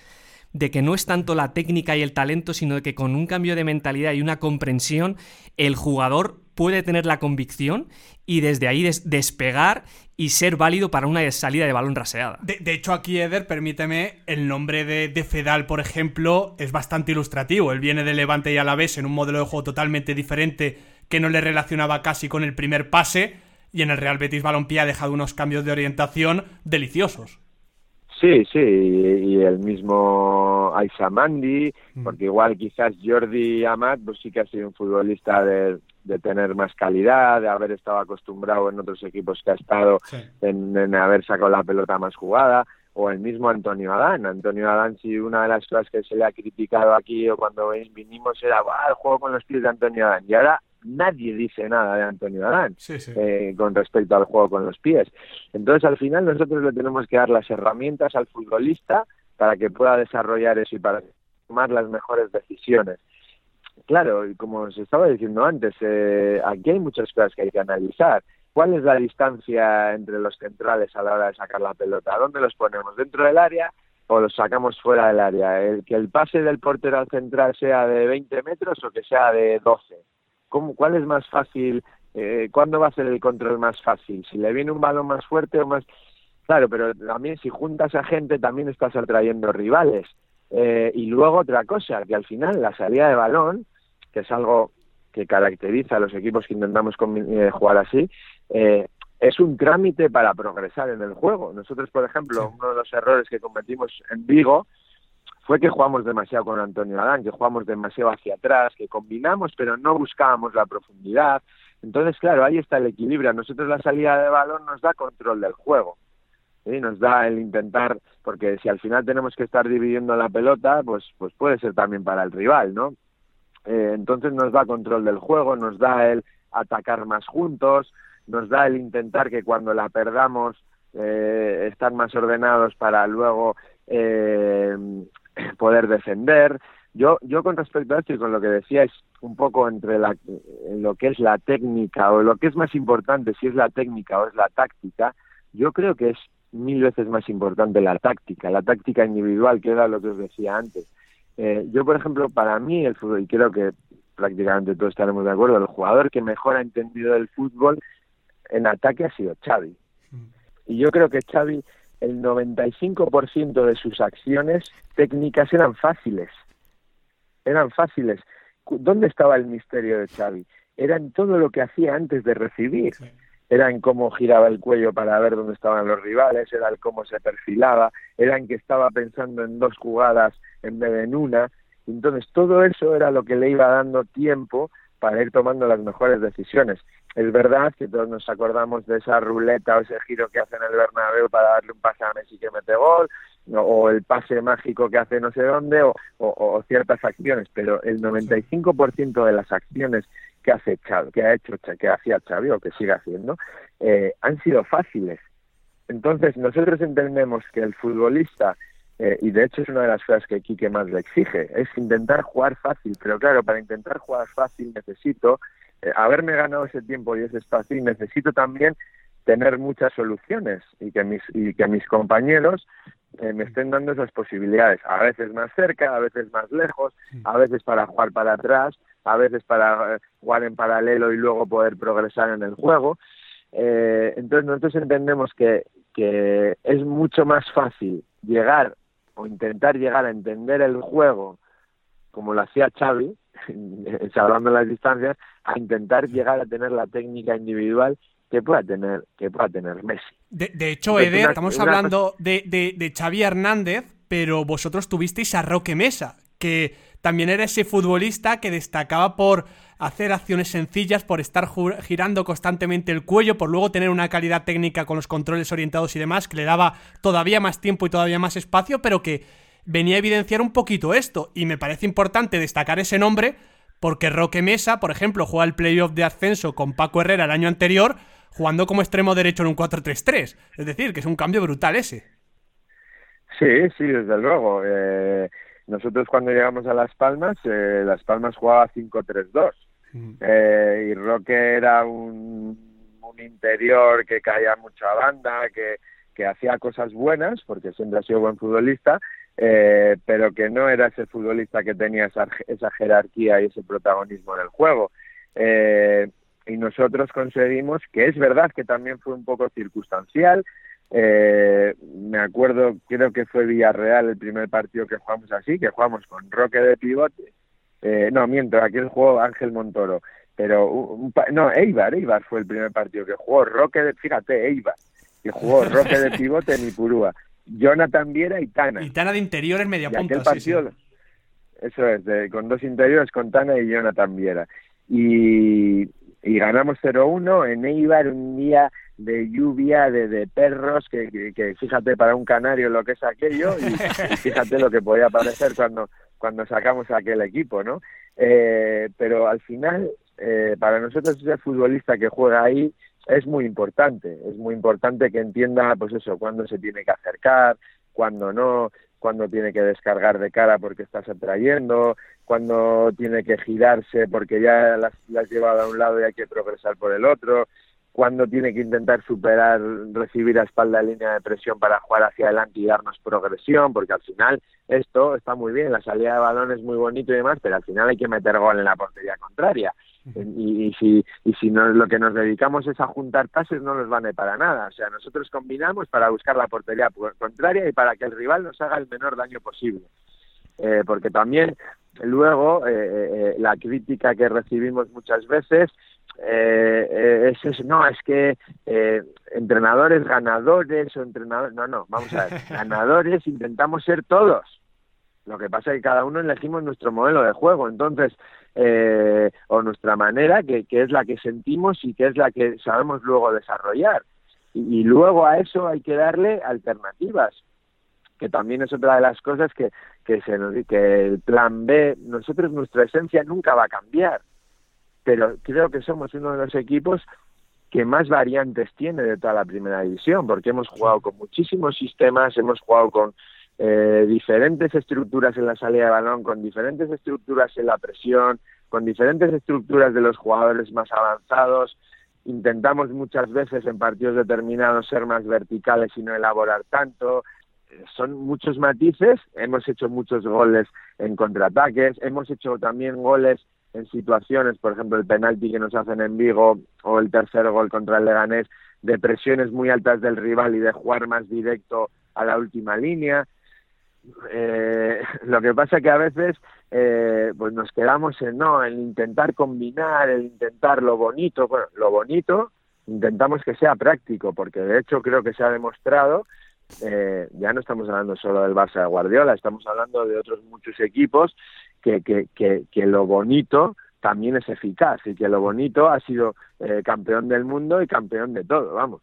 de que no es tanto la técnica y el talento, sino de que con un cambio de mentalidad y una comprensión, el jugador puede tener la convicción y desde ahí despegar y ser válido para una salida de balón raseada. De, hecho, aquí, Eder, permíteme, el nombre de, de, Fedal, por ejemplo, es bastante ilustrativo. Él viene de Levante y a la vez en un modelo de juego totalmente diferente que no le relacionaba casi con el primer pase y en el Real Betis Balompié ha dejado unos cambios de orientación deliciosos. Sí, sí, y, el mismo Aisa Mandi, mm. porque igual quizás Jordi Amat, pues sí que ha sido un futbolista de, tener más calidad, de haber estado acostumbrado en otros equipos que ha estado, en, haber sacado la pelota más jugada, o el mismo Antonio Adán. Antonio Adán, si una de las cosas que se le ha criticado aquí o cuando vinimos era el juego con los pies de Antonio Adán, y ahora nadie dice nada de Antonio Adán eh, con respecto al juego con los pies. Entonces, al final, nosotros le tenemos que dar las herramientas al futbolista para que pueda desarrollar eso y para tomar las mejores decisiones. Claro, como os estaba diciendo antes, eh, aquí hay muchas cosas que hay que analizar. ¿Cuál es la distancia entre los centrales a la hora de sacar la pelota? ¿Dónde los ponemos? ¿Dentro del área o los sacamos fuera del área? ¿El, ¿Que el pase del portero al central sea de 20 metros o que sea de 12? ¿Cómo, ¿Cuál es más fácil? Eh, ¿Cuándo va a ser el control más fácil? ¿Si le viene un balón más fuerte o más...? Claro, pero también si juntas a gente también estás atrayendo rivales. Eh, y luego otra cosa, que al final la salida de balón, que es algo que caracteriza a los equipos que intentamos eh, jugar así, eh, es un trámite para progresar en el juego. Nosotros, por ejemplo, uno de los errores que cometimos en Vigo fue que jugamos demasiado con Antonio Adán, que jugamos demasiado hacia atrás, que combinamos pero no buscábamos la profundidad. Entonces, claro, ahí está el equilibrio. A nosotros la salida de balón nos da control del juego. ¿sí? Nos da el intentar, porque si al final tenemos que estar dividiendo la pelota, pues, pues puede ser también para el rival, ¿no? Eh, entonces nos da control del juego, nos da el atacar más juntos, nos da el intentar que cuando la perdamos eh, estar más ordenados para luego eh, poder defender. Yo, yo con respecto a esto y con lo que decíais un poco entre la, lo que es la técnica o lo que es más importante, si es la técnica o es la táctica, yo creo que es mil veces más importante la táctica, la táctica individual, que era lo que os decía antes. Eh, yo, por ejemplo, para mí el fútbol, y creo que prácticamente todos estaremos de acuerdo, el jugador que mejor ha entendido el fútbol en ataque ha sido Xavi. Y yo creo que Xavi, el 95% de sus acciones técnicas eran fáciles. Eran fáciles. ¿Dónde estaba el misterio de Xavi? Era en todo lo que hacía antes de recibir. Era en cómo giraba el cuello para ver dónde estaban los rivales, era en cómo se perfilaba, era en que estaba pensando en dos jugadas en vez de en una. Entonces todo eso era lo que le iba dando tiempo para ir tomando las mejores decisiones. Es verdad que todos nos acordamos de esa ruleta o ese giro que hace en el Bernabéu para darle un pase a Messi que mete gol, o el pase mágico que hace no sé dónde, o, ciertas acciones, pero el 95% de las acciones que hace que ha hecho, que hacía Xavi o que sigue haciendo, eh, han sido fáciles. Entonces nosotros entendemos que el futbolista eh, y de hecho es una de las cosas que Quique más le exige, es intentar jugar fácil, pero claro, para intentar jugar fácil necesito eh, haberme ganado ese tiempo y ese espacio y necesito también tener muchas soluciones y que mis, y que mis compañeros eh, me estén dando esas posibilidades, a veces más cerca, a veces más lejos, a veces para jugar para atrás, a veces para jugar en paralelo y luego poder progresar en el juego. entonces nosotros entendemos que, que es mucho más fácil llegar o intentar llegar a entender el juego como lo hacía Xavi, salvando las distancias, a intentar llegar a tener la técnica individual que pueda tener, que pueda tener Messi. De, hecho, Eder, estamos hablando de, de, de Xavi Hernández, pero vosotros tuvisteis a Roque Mesa, que también era ese futbolista que destacaba por hacer acciones sencillas, por estar girando constantemente el cuello, por luego tener una calidad técnica con los controles orientados y demás, que le daba todavía más tiempo y todavía más espacio, pero que venía a evidenciar un poquito esto. Y me parece importante destacar ese nombre, porque Roque Mesa, por ejemplo, juega el playoff de ascenso con Paco Herrera el año anterior, jugando como extremo derecho en un 4-3-3. Es decir, que es un cambio brutal ese. Sí, sí, desde luego. Eh, nosotros cuando llegamos a Las Palmas, eh, Las Palmas jugaba 5-3-2 eh, y Roque era un, interior que caía mucha banda, que, que hacía cosas buenas, porque siempre ha sido buen futbolista, eh, pero que no era ese futbolista que tenía esa, esa jerarquía y ese protagonismo en el juego. Eh, y nosotros conseguimos, que es verdad que también fue un poco circunstancial, eh, me acuerdo, creo que fue Villarreal el primer partido que jugamos así, que jugamos con Roque de pivote. Eh, no, miento, aquel jugó Ángel Montoro. Pero, no, Eibar, Eibar fue el primer partido que jugó. Roque, de, fíjate, Eibar, que jugó Roque de pivote en Ipurúa. Jonathan Viera y Tana. Y Tana de interiores media punta. Partido, Eso es, con dos interiores, con Tana y Jonathan Viera. Y, y ganamos 0-1 en Eibar un día de lluvia, de, de perros, que, que, fíjate para un canario lo que es aquello y, fíjate lo que podía parecer cuando, cuando sacamos aquel equipo, ¿no? Eh, pero al final, eh, para nosotros ese futbolista que juega ahí es muy importante, es muy importante que entienda, pues eso, cuándo se tiene que acercar, cuándo no, cuando tiene que descargar de cara porque estás atrayendo, cuando tiene que girarse porque ya las, has llevado a un lado y hay que progresar por el otro, cuando tiene que intentar superar, recibir a espalda línea de presión para jugar hacia adelante y darnos progresión, porque al final esto está muy bien, la salida de balón es muy bonito y demás, pero al final hay que meter gol en la portería contraria. Y, si, y si no, lo que nos dedicamos es a juntar pases, no nos vale para nada. O sea, nosotros combinamos para buscar la portería contraria y para que el rival nos haga el menor daño posible. Eh, porque también luego eh, eh, la crítica que recibimos muchas veces es eso, no, es que entrenadores ganadores o entrenadores, no, no, vamos a ver, ganadores intentamos ser todos. Lo que pasa es que cada uno elegimos nuestro modelo de juego. Entonces, eh, o nuestra manera, que, es la que sentimos y que es la que sabemos luego desarrollar. Y, luego a eso hay que darle alternativas, que también es otra de las cosas que, que, se que el plan B, nosotros nuestra esencia nunca va a cambiar, pero creo que somos uno de los equipos que más variantes tiene de toda la primera división, porque hemos jugado con muchísimos sistemas, hemos jugado con eh, diferentes estructuras en la salida de balón, con diferentes estructuras en la presión, con diferentes estructuras de los jugadores más avanzados. Intentamos muchas veces en partidos determinados ser más verticales y no elaborar tanto. Eh, son muchos matices, hemos hecho muchos goles en contraataques, hemos hecho también goles en situaciones, por ejemplo, el penalti que nos hacen en Vigo o el tercer gol contra el Leganés, de presiones muy altas del rival y de jugar más directo a la última línea. Eh, lo que pasa que a veces eh, pues nos quedamos en no, en intentar combinar, en intentar lo bonito, bueno, lo bonito intentamos que sea práctico, porque de hecho creo que se ha demostrado, eh, ya no estamos hablando solo del Barça de Guardiola, estamos hablando de otros muchos equipos que, que, que, que lo bonito también es eficaz y que lo bonito ha sido eh, campeón del mundo y campeón de todo, vamos.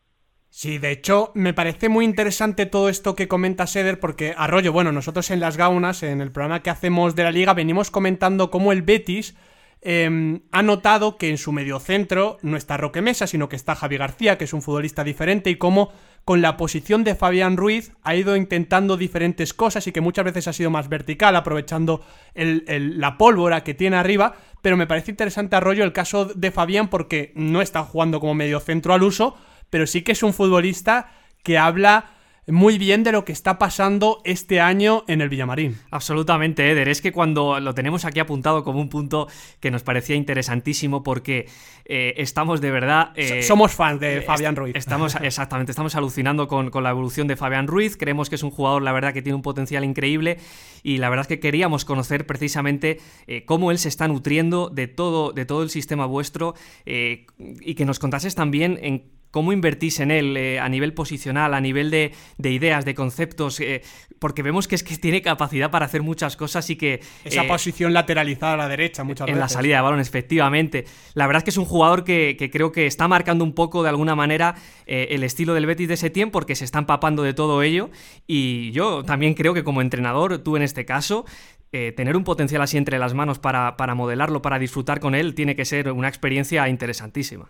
Sí, de hecho, me parece muy interesante todo esto que comenta Seder, porque Arroyo, bueno, nosotros en Las Gaunas, en el programa que hacemos de la liga, venimos comentando cómo el Betis em, ha notado que en su mediocentro no está Roque Mesa, sino que está Javi García, que es un futbolista diferente, y cómo con la posición de Fabián Ruiz ha ido intentando diferentes cosas y que muchas veces ha sido más vertical, aprovechando la pólvora que tiene arriba, pero me parece interesante Arroyo el caso de Fabián porque no está jugando como mediocentro al uso, pero sí que es un futbolista que habla muy bien de lo que está pasando este año en el Villamarín. Absolutamente, Eder. Es que cuando lo tenemos aquí apuntado como un punto que nos parecía interesantísimo porque eh, estamos de verdad... Eh, somos fans de Fabián Ruiz. Estamos, exactamente, estamos alucinando con, la evolución de Fabián Ruiz. Creemos que es un jugador, la verdad, que tiene un potencial increíble y la verdad es que queríamos conocer precisamente eh, cómo él se está nutriendo de todo, de todo el sistema vuestro y que nos contases también en cómo invertís en él eh, a nivel posicional, a nivel de, ideas, de conceptos, eh, porque vemos que es que tiene capacidad para hacer muchas cosas y que... Esa eh, posición lateralizada a la derecha muchas veces. En la salida de balón, efectivamente. La verdad es que es un jugador que, creo que está marcando un poco de alguna manera el estilo del Betis de ese tiempo porque se está empapando de todo ello y yo también creo que como entrenador, tú en este caso, tener un potencial así entre las manos para, para modelarlo, para disfrutar con él, tiene que ser una experiencia interesantísima.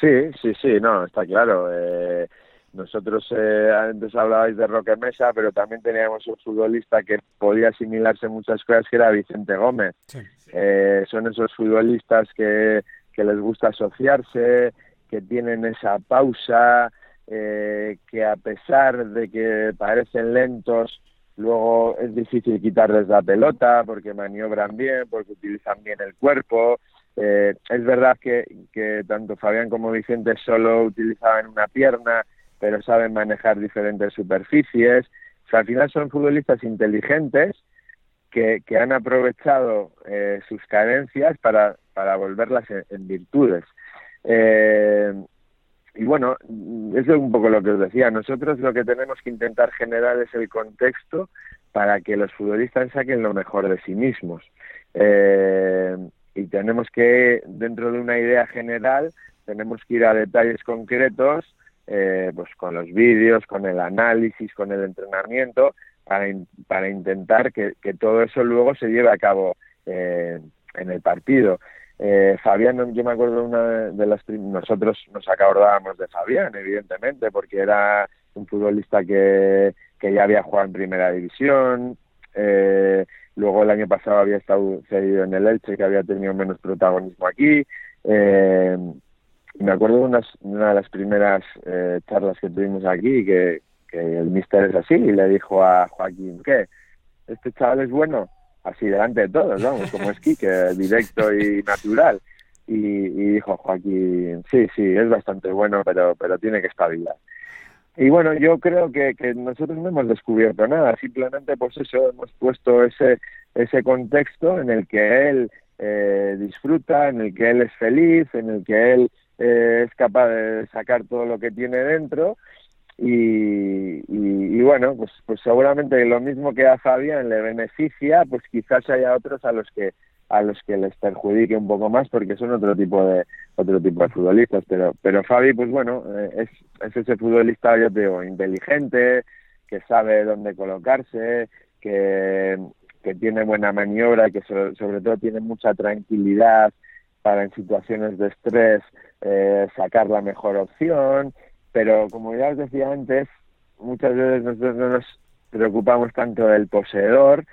Sí, sí, sí, no, está claro. Eh, nosotros eh, antes hablabais de Roque Mesa, pero también teníamos un futbolista que podía asimilarse muchas cosas, que era Vicente Gómez. Eh, son esos futbolistas que, que les gusta asociarse, que tienen esa pausa, eh, que a pesar de que parecen lentos, luego es difícil quitarles la pelota porque maniobran bien, porque utilizan bien el cuerpo, eh, es verdad que, tanto Fabián como Vicente solo utilizaban una pierna, pero saben manejar diferentes superficies. O al final son futbolistas inteligentes que, han aprovechado eh, sus carencias para, volverlas en, virtudes. Eh, y bueno, eso es un poco lo que os decía. Nosotros lo que tenemos que intentar generar es el contexto para que los futbolistas saquen lo mejor de sí mismos. Tenemos que, dentro de una idea general, tenemos que ir a detalles concretos, eh, pues con los vídeos, con el análisis, con el entrenamiento, para, para intentar que, que, todo eso luego se lleve a cabo eh, en el partido. Eh, Fabián, yo me acuerdo una de las nosotros nos acordábamos de Fabián, evidentemente, porque era un futbolista que, que ya había jugado en primera división, eh, luego el año pasado había estado cedido en el Elche, que había tenido menos protagonismo aquí. Eh, me acuerdo de una, de las primeras eh, charlas que tuvimos aquí, que, el mister es así, y le dijo a Joaquín, ¿qué? ¿Este chaval es bueno? Así delante de todos, vamos, como es Quique, directo y natural. Y, y, dijo Joaquín, sí, sí, es bastante bueno, pero, pero tiene que espabilar. Y bueno, yo creo que, que nosotros no hemos descubierto nada, simplemente pues eso, hemos puesto ese, ese contexto en el que él eh, disfruta, en el que él es feliz, en el que él eh, es capaz de sacar todo lo que tiene dentro. Y, y, bueno, pues, pues seguramente lo mismo que a Fabián le beneficia, pues quizás haya otros a los que a los que les perjudique un poco más porque son otro tipo de otro tipo de futbolistas pero pero Fabi pues bueno eh, es, es ese futbolista yo te digo inteligente que sabe dónde colocarse que que tiene buena maniobra que sobre todo tiene mucha tranquilidad para en situaciones de estrés eh, sacar la mejor opción, pero como ya os decía antes, muchas veces nosotros no nos preocupamos tanto del poseedor,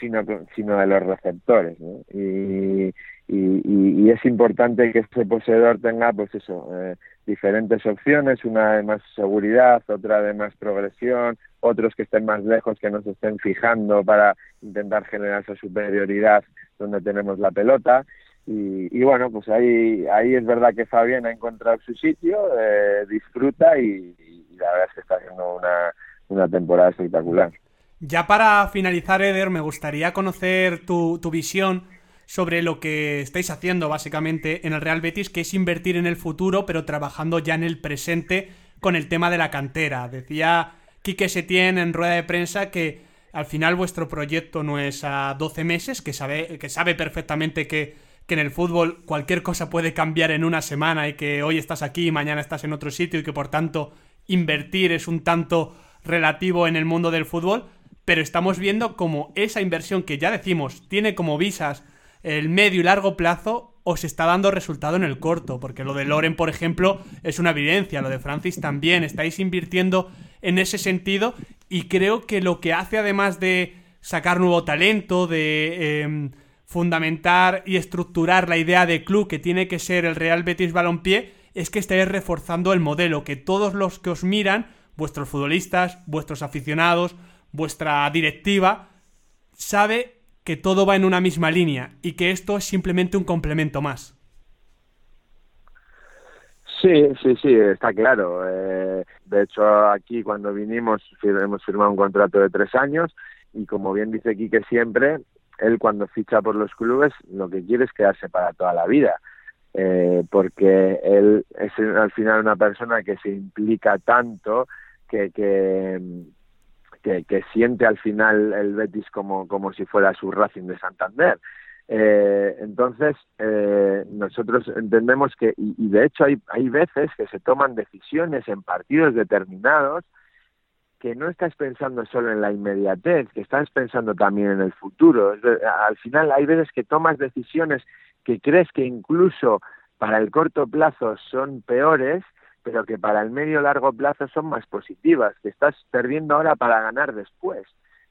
sino, sino de los receptores. Y, y, es importante que este poseedor tenga, pues eso, eh, diferentes opciones, una de más seguridad, otra de más progresión, otros que estén más lejos, que nos estén fijando para intentar generar esa superioridad donde tenemos la pelota. Y, bueno, pues ahí, ahí es verdad que Fabián ha encontrado su sitio, eh, disfruta y, la verdad es que está haciendo una, una temporada espectacular. Ya para finalizar, Eder, me gustaría conocer tu, tu visión sobre lo que estáis haciendo básicamente en el Real Betis, que es invertir en el futuro, pero trabajando ya en el presente con el tema de la cantera. Decía Quique Setién en rueda de prensa que al final vuestro proyecto no es a 12 meses, que sabe, que sabe perfectamente que que en el fútbol cualquier cosa puede cambiar en una semana y que hoy estás aquí y mañana estás en otro sitio y que por tanto invertir es un tanto relativo en el mundo del fútbol, pero estamos viendo como esa inversión que ya decimos tiene como visas el medio y largo plazo os está dando resultado en el corto, porque lo de Loren, por ejemplo, es una evidencia, lo de Francis también, estáis invirtiendo en ese sentido y creo que lo que hace además de sacar nuevo talento, de... Em, fundamentar y estructurar la idea de club que tiene que ser el Real Betis Balompié es que estáis reforzando el modelo, que todos los que os miran, vuestros futbolistas, vuestros aficionados, vuestra directiva, sabe que todo va en una misma línea y que esto es simplemente un complemento más. Sí, sí, sí, está claro. Eh, de hecho, aquí cuando vinimos hemos firmado un contrato de tres años y como bien dice Quique siempre, él cuando ficha por los clubes lo que quiere es quedarse para toda la vida. Eh, porque él es al final una persona que se implica tanto que, que, que, siente al final el Betis como, como si fuera su Racing de Santander. Eh, entonces, eh, nosotros entendemos que, y, de hecho hay, hay veces que se toman decisiones en partidos determinados que no estás pensando solo en la inmediatez, que estás pensando también en el futuro. Al final hay veces que tomas decisiones que crees que incluso para el corto plazo son peores, pero que para el medio largo plazo son más positivas, que estás perdiendo ahora para ganar después.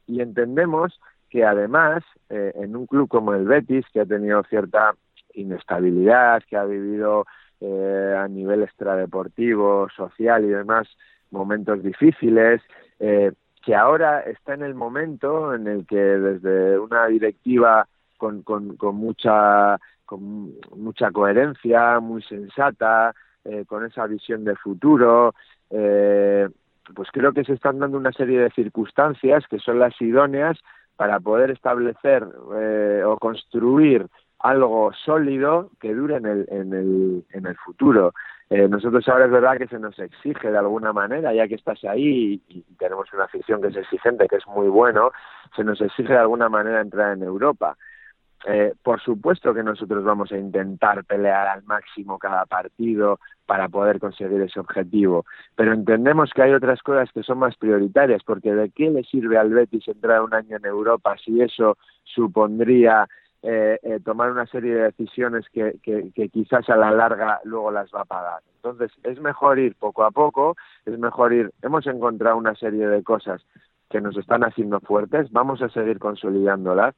Y entendemos que además eh, en un club como el Betis, que ha tenido cierta inestabilidad, que ha vivido eh, a nivel extradeportivo, social y demás, momentos difíciles, eh, que ahora está en el momento en el que desde una directiva con, mucha coherencia, muy sensata, eh, con esa visión de futuro, eh, pues creo que se están dando una serie de circunstancias que son las idóneas para poder establecer eh, o construir algo sólido que dure en el, en el, en el futuro. Eh, nosotros ahora es verdad que se nos exige de alguna manera, ya que estás ahí y, tenemos una afición que es exigente, que es muy bueno, se nos exige de alguna manera entrar en Europa. Eh, por supuesto que nosotros vamos a intentar pelear al máximo cada partido para poder conseguir ese objetivo, pero entendemos que hay otras cosas que son más prioritarias, porque ¿de qué le sirve al Betis entrar un año en Europa si eso supondría eh, eh, tomar una serie de decisiones que, que, quizás a la larga luego las va a pagar. Entonces, es mejor ir poco a poco, es mejor ir, hemos encontrado una serie de cosas que nos están haciendo fuertes, vamos a seguir consolidándolas,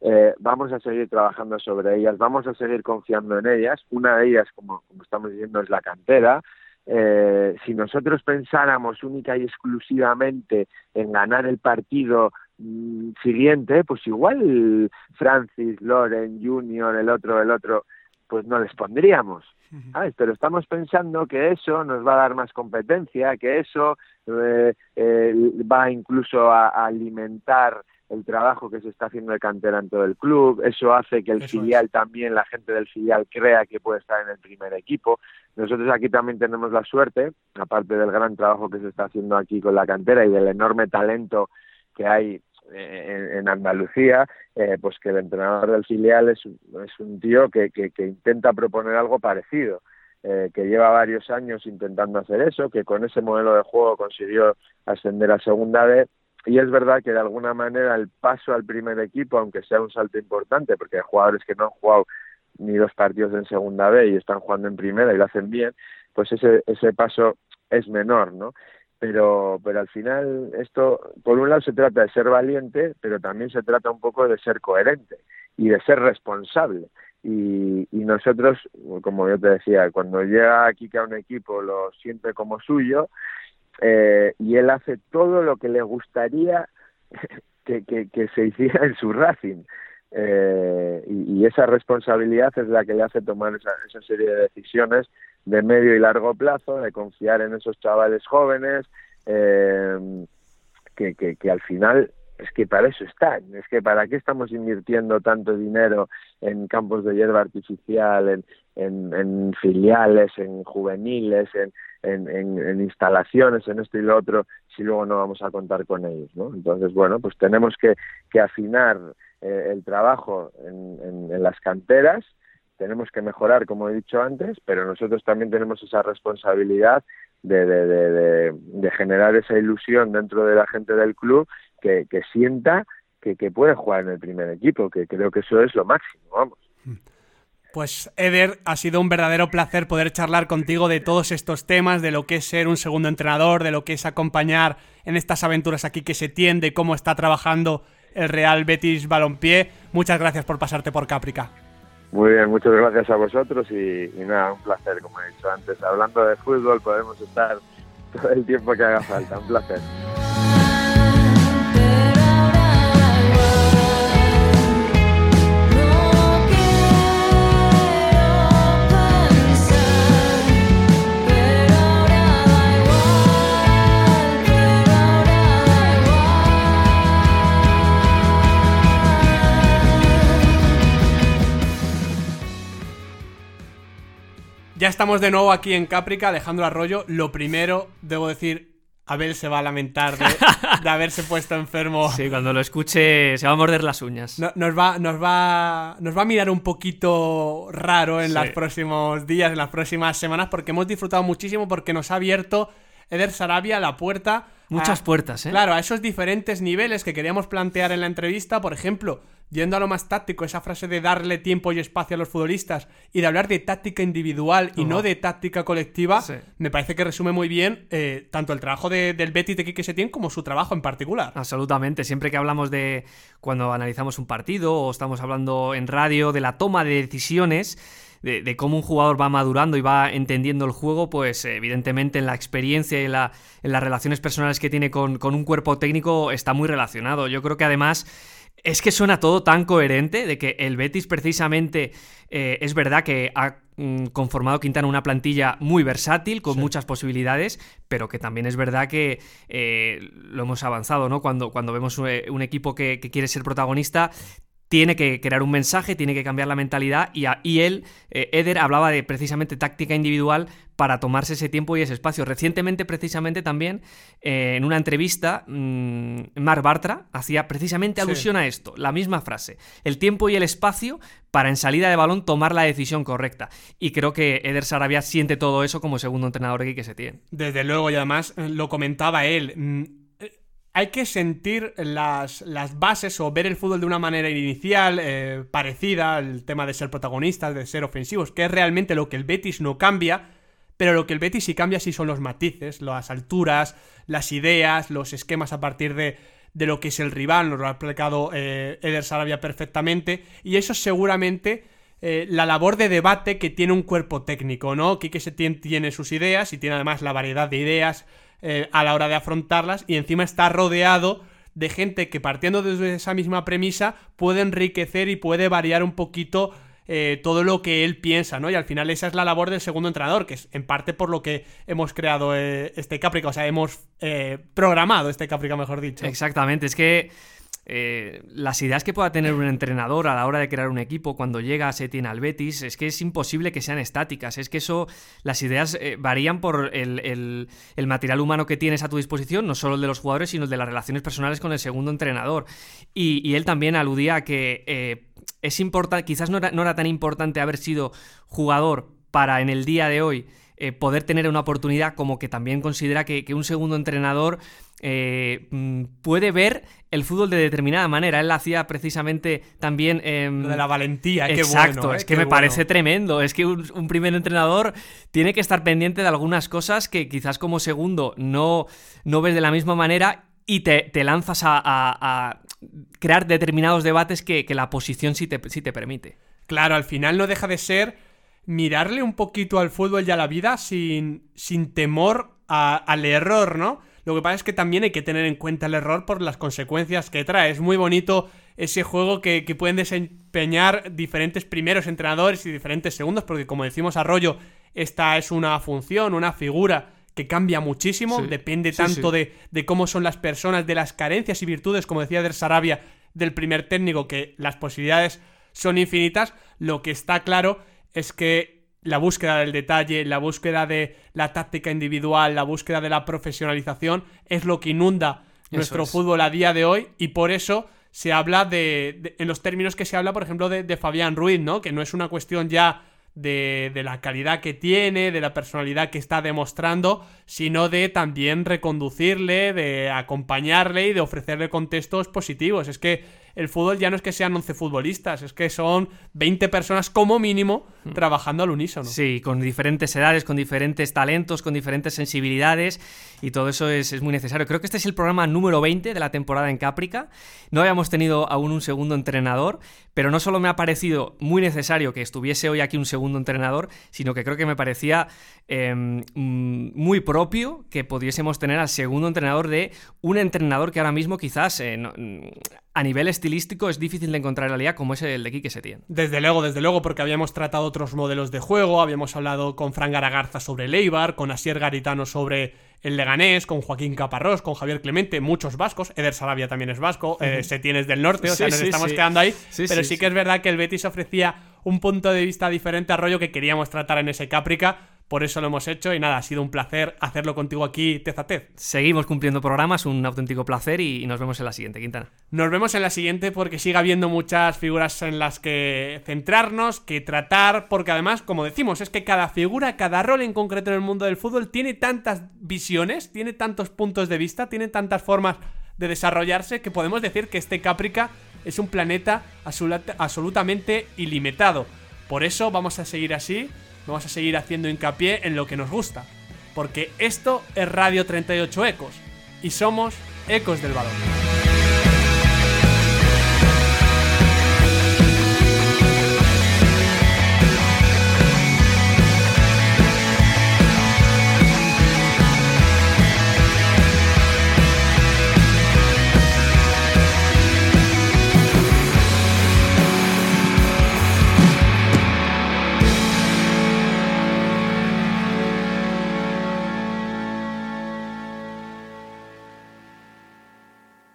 eh, vamos a seguir trabajando sobre ellas, vamos a seguir confiando en ellas. Una de ellas, como, como estamos diciendo, es la cantera. Eh, si nosotros pensáramos única y exclusivamente en ganar el partido mm, siguiente, pues igual Francis, Loren, Junior, el otro, el otro, pues no les pondríamos. Pero estamos pensando que eso nos va a dar más competencia, que eso eh, eh, va incluso a, alimentar el trabajo que se está haciendo de cantera en todo el club, eso hace que el filial también, la gente del filial crea que puede estar en el primer equipo. Nosotros aquí también tenemos la suerte, aparte del gran trabajo que se está haciendo aquí con la cantera y del enorme talento que hay eh, en, Andalucía, eh, pues que el entrenador del filial es, es un tío que, que, intenta proponer algo parecido. Eh, que lleva varios años intentando hacer eso, que con ese modelo de juego consiguió ascender a segunda vez y es verdad que de alguna manera el paso al primer equipo, aunque sea un salto importante, porque hay jugadores que no han jugado ni dos partidos en segunda B y están jugando en primera y lo hacen bien, pues ese, ese paso es menor, ¿no? pero, pero al final esto, por un lado se trata de ser valiente, pero también se trata un poco de ser coherente y de ser responsable. Y, y nosotros, como yo te decía, cuando llega aquí a un equipo lo siente como suyo eh, y él hace todo lo que le gustaría que, que, se hiciera en su Racing. Eh, y, esa responsabilidad es la que le hace tomar esa, esa serie de decisiones de medio y largo plazo, de confiar en esos chavales jóvenes, eh, que, que al final es que para eso están, es que para qué estamos invirtiendo tanto dinero en campos de hierba artificial, en, filiales, en juveniles, en, instalaciones, en esto y lo otro, si luego no vamos a contar con ellos, ¿no? Entonces, bueno, pues tenemos que, afinar eh, el trabajo en, las canteras, tenemos que mejorar, como he dicho antes, pero nosotros también tenemos esa responsabilidad de, de, generar esa ilusión dentro de la gente del club que, que sienta que, que, puede jugar en el primer equipo, que creo que eso es lo máximo, vamos. Pues Eder, ha sido un verdadero placer poder charlar contigo de todos estos temas, de lo que es ser un segundo entrenador, de lo que es acompañar en estas aventuras aquí que se tiende, cómo está trabajando el Real Betis Balompié. Muchas gracias por pasarte por Caprica. Muy bien, muchas gracias a vosotros y, nada, un placer, como he dicho antes. Hablando de fútbol podemos estar todo el tiempo que haga falta. Un placer. Ya estamos de nuevo aquí en Caprica, Alejandro Arroyo. Lo primero, debo decir, Abel se va a lamentar de, haberse puesto enfermo. Sí, cuando lo escuche se va a morder las uñas. nos, va, nos, va, nos va a mirar un poquito raro en los próximos días, en las próximas semanas, porque hemos disfrutado muchísimo, porque nos ha abierto Eder Sarabia la puerta. Muchas puertas, ¿eh? Claro, a esos diferentes niveles que queríamos plantear en la entrevista, por ejemplo yendo a lo más táctico, esa frase de darle tiempo y espacio a los futbolistas y de hablar de táctica individual y no de táctica colectiva, me parece que resume muy bien eh, tanto el trabajo de, del Betis de Quique Setién como su trabajo en particular. Absolutamente. Siempre que hablamos de cuando analizamos un partido o estamos hablando en radio de la toma de decisiones, de, cómo un jugador va madurando y va entendiendo el juego, pues evidentemente en la experiencia y en, la, en las relaciones personales que tiene con, con un cuerpo técnico está muy relacionado. Yo creo que además es que suena todo tan coherente de que el Betis precisamente eh, es verdad que ha mm, conformado Quintana una plantilla muy versátil, con muchas posibilidades, pero que también es verdad que eh, lo hemos avanzado, ¿no? Cuando, cuando vemos eh, un, equipo que, que, quiere ser protagonista, tiene que crear un mensaje, tiene que cambiar la mentalidad y, y él, eh, Eder, hablaba de precisamente táctica individual para tomarse ese tiempo y ese espacio. Recientemente, precisamente también, eh, en una entrevista, mmm, Marc Bartra hacía precisamente alusión a esto, la misma frase, el tiempo y el espacio para en salida de balón tomar la decisión correcta. Y creo que Eder Sarabia siente todo eso como segundo entrenador aquí que se tiene. Desde luego, y además eh, lo comentaba él, mm, hay que sentir las, las, bases o ver el fútbol de una manera inicial, eh, parecida al tema de ser protagonistas, de ser ofensivos, que es realmente lo que el Betis no cambia, pero lo que el Betis sí cambia sí son los matices, las alturas, las ideas, los esquemas a partir de, de lo que es el rival, lo ha explicado eh, Eder Sarabia perfectamente, y eso seguramente eh, la labor de debate que tiene un cuerpo técnico, ¿no? que se tiene sus ideas y tiene además la variedad de ideas eh, a la hora de afrontarlas y encima está rodeado de gente que partiendo desde esa misma premisa puede enriquecer y puede variar un poquito eh, todo lo que él piensa, ¿no? Y al final esa es la labor del segundo entrenador, que es en parte por lo que hemos creado este Caprica, o sea, hemos programado este Caprica, mejor dicho. Exactamente, es que eh, las ideas que pueda tener un entrenador a la hora de crear un equipo cuando llega a Setien al Betis es que es imposible que sean estáticas. Es que eso, las ideas eh, varían por el, material humano que tienes a tu disposición, no solo el de los jugadores, sino el de las relaciones personales con el segundo entrenador. Y, él también aludía a que eh, es importante, quizás no era, tan importante haber sido jugador para en el día de hoy poder tener una oportunidad, como que también considera que un segundo entrenador eh, mm, puede ver el fútbol de determinada manera. Él hacía precisamente también... Em, de la valentía, Exacto, ¿eh? es que me parece tremendo. Es que un, primer entrenador tiene que estar pendiente de algunas cosas que quizás como segundo no, no ves de la misma manera y te, lanzas a, crear determinados debates que, la posición sí te, te permite. Claro, al final no deja de ser mirarle un poquito al fútbol y a la vida sin, sin temor al error, ¿no? Lo que pasa es que también hay que tener en cuenta el error por las consecuencias que trae. Es muy bonito ese juego que, pueden desempeñar diferentes primeros entrenadores y diferentes segundos, porque como decimos Arroyo, esta es una función, una figura que cambia muchísimo, depende tanto De, cómo son las personas, de las carencias y virtudes, como decía Der Sarabia, del primer técnico, que las posibilidades son infinitas. Lo que está claro es que la búsqueda del detalle, la búsqueda de la táctica individual, la búsqueda de la profesionalización es lo que inunda nuestro fútbol a día de hoy y por eso se habla de, en los términos que se habla, por ejemplo, de, de, Fabián Ruiz, ¿no? Que no es una cuestión ya de, de, la calidad que tiene, de la personalidad que está demostrando, sino de también reconducirle, de acompañarle y de ofrecerle contextos positivos. Es que el fútbol ya no es que sean 11 futbolistas, es que son 20 personas como mínimo hmm. trabajando al unísono. Sí, con diferentes edades, con diferentes talentos, con diferentes sensibilidades y todo eso es, muy necesario. Creo que este es el programa número 20 de la temporada en Caprica. No habíamos tenido aún un segundo entrenador, pero no solo me ha parecido muy necesario que estuviese hoy aquí un segundo entrenador, sino que creo que me parecía em, mm, muy propio que pudiésemos tener al segundo entrenador de un entrenador que ahora mismo quizás eh, a nivel estilístico es difícil de encontrar en realidad como es el de Quique Setién. Desde luego, desde luego, porque habíamos tratado otros modelos de juego, habíamos hablado con Fran Garagarza sobre el Eibar, con Asier Garitano sobre el Leganés, con Joaquín Caparrós, con Javier Clemente, muchos vascos, Eder Sarabia también es vasco, uh Setién es del norte, o sea, nos estamos quedando ahí, pero sí, que es verdad que el Betis ofrecía un punto de vista diferente a rollo que queríamos tratar en ese Caprica, por eso lo hemos hecho y nada, ha sido un placer hacerlo contigo aquí tez a tez. Seguimos cumpliendo programas, un auténtico placer y nos vemos en la siguiente, Quintana. Nos vemos en la siguiente porque sigue habiendo muchas figuras en las que centrarnos, que tratar, porque además, como decimos, es que cada figura, cada rol en concreto en el mundo del fútbol tiene tantas tiene tantos puntos de vista, tiene tantas formas de desarrollarse que podemos decir que este Caprica es un planeta absolutamente ilimitado. Por eso vamos a seguir así vamos a seguir haciendo hincapié en lo que nos gusta. Porque esto es Radio 38 Ecos y somos Ecos del Balón.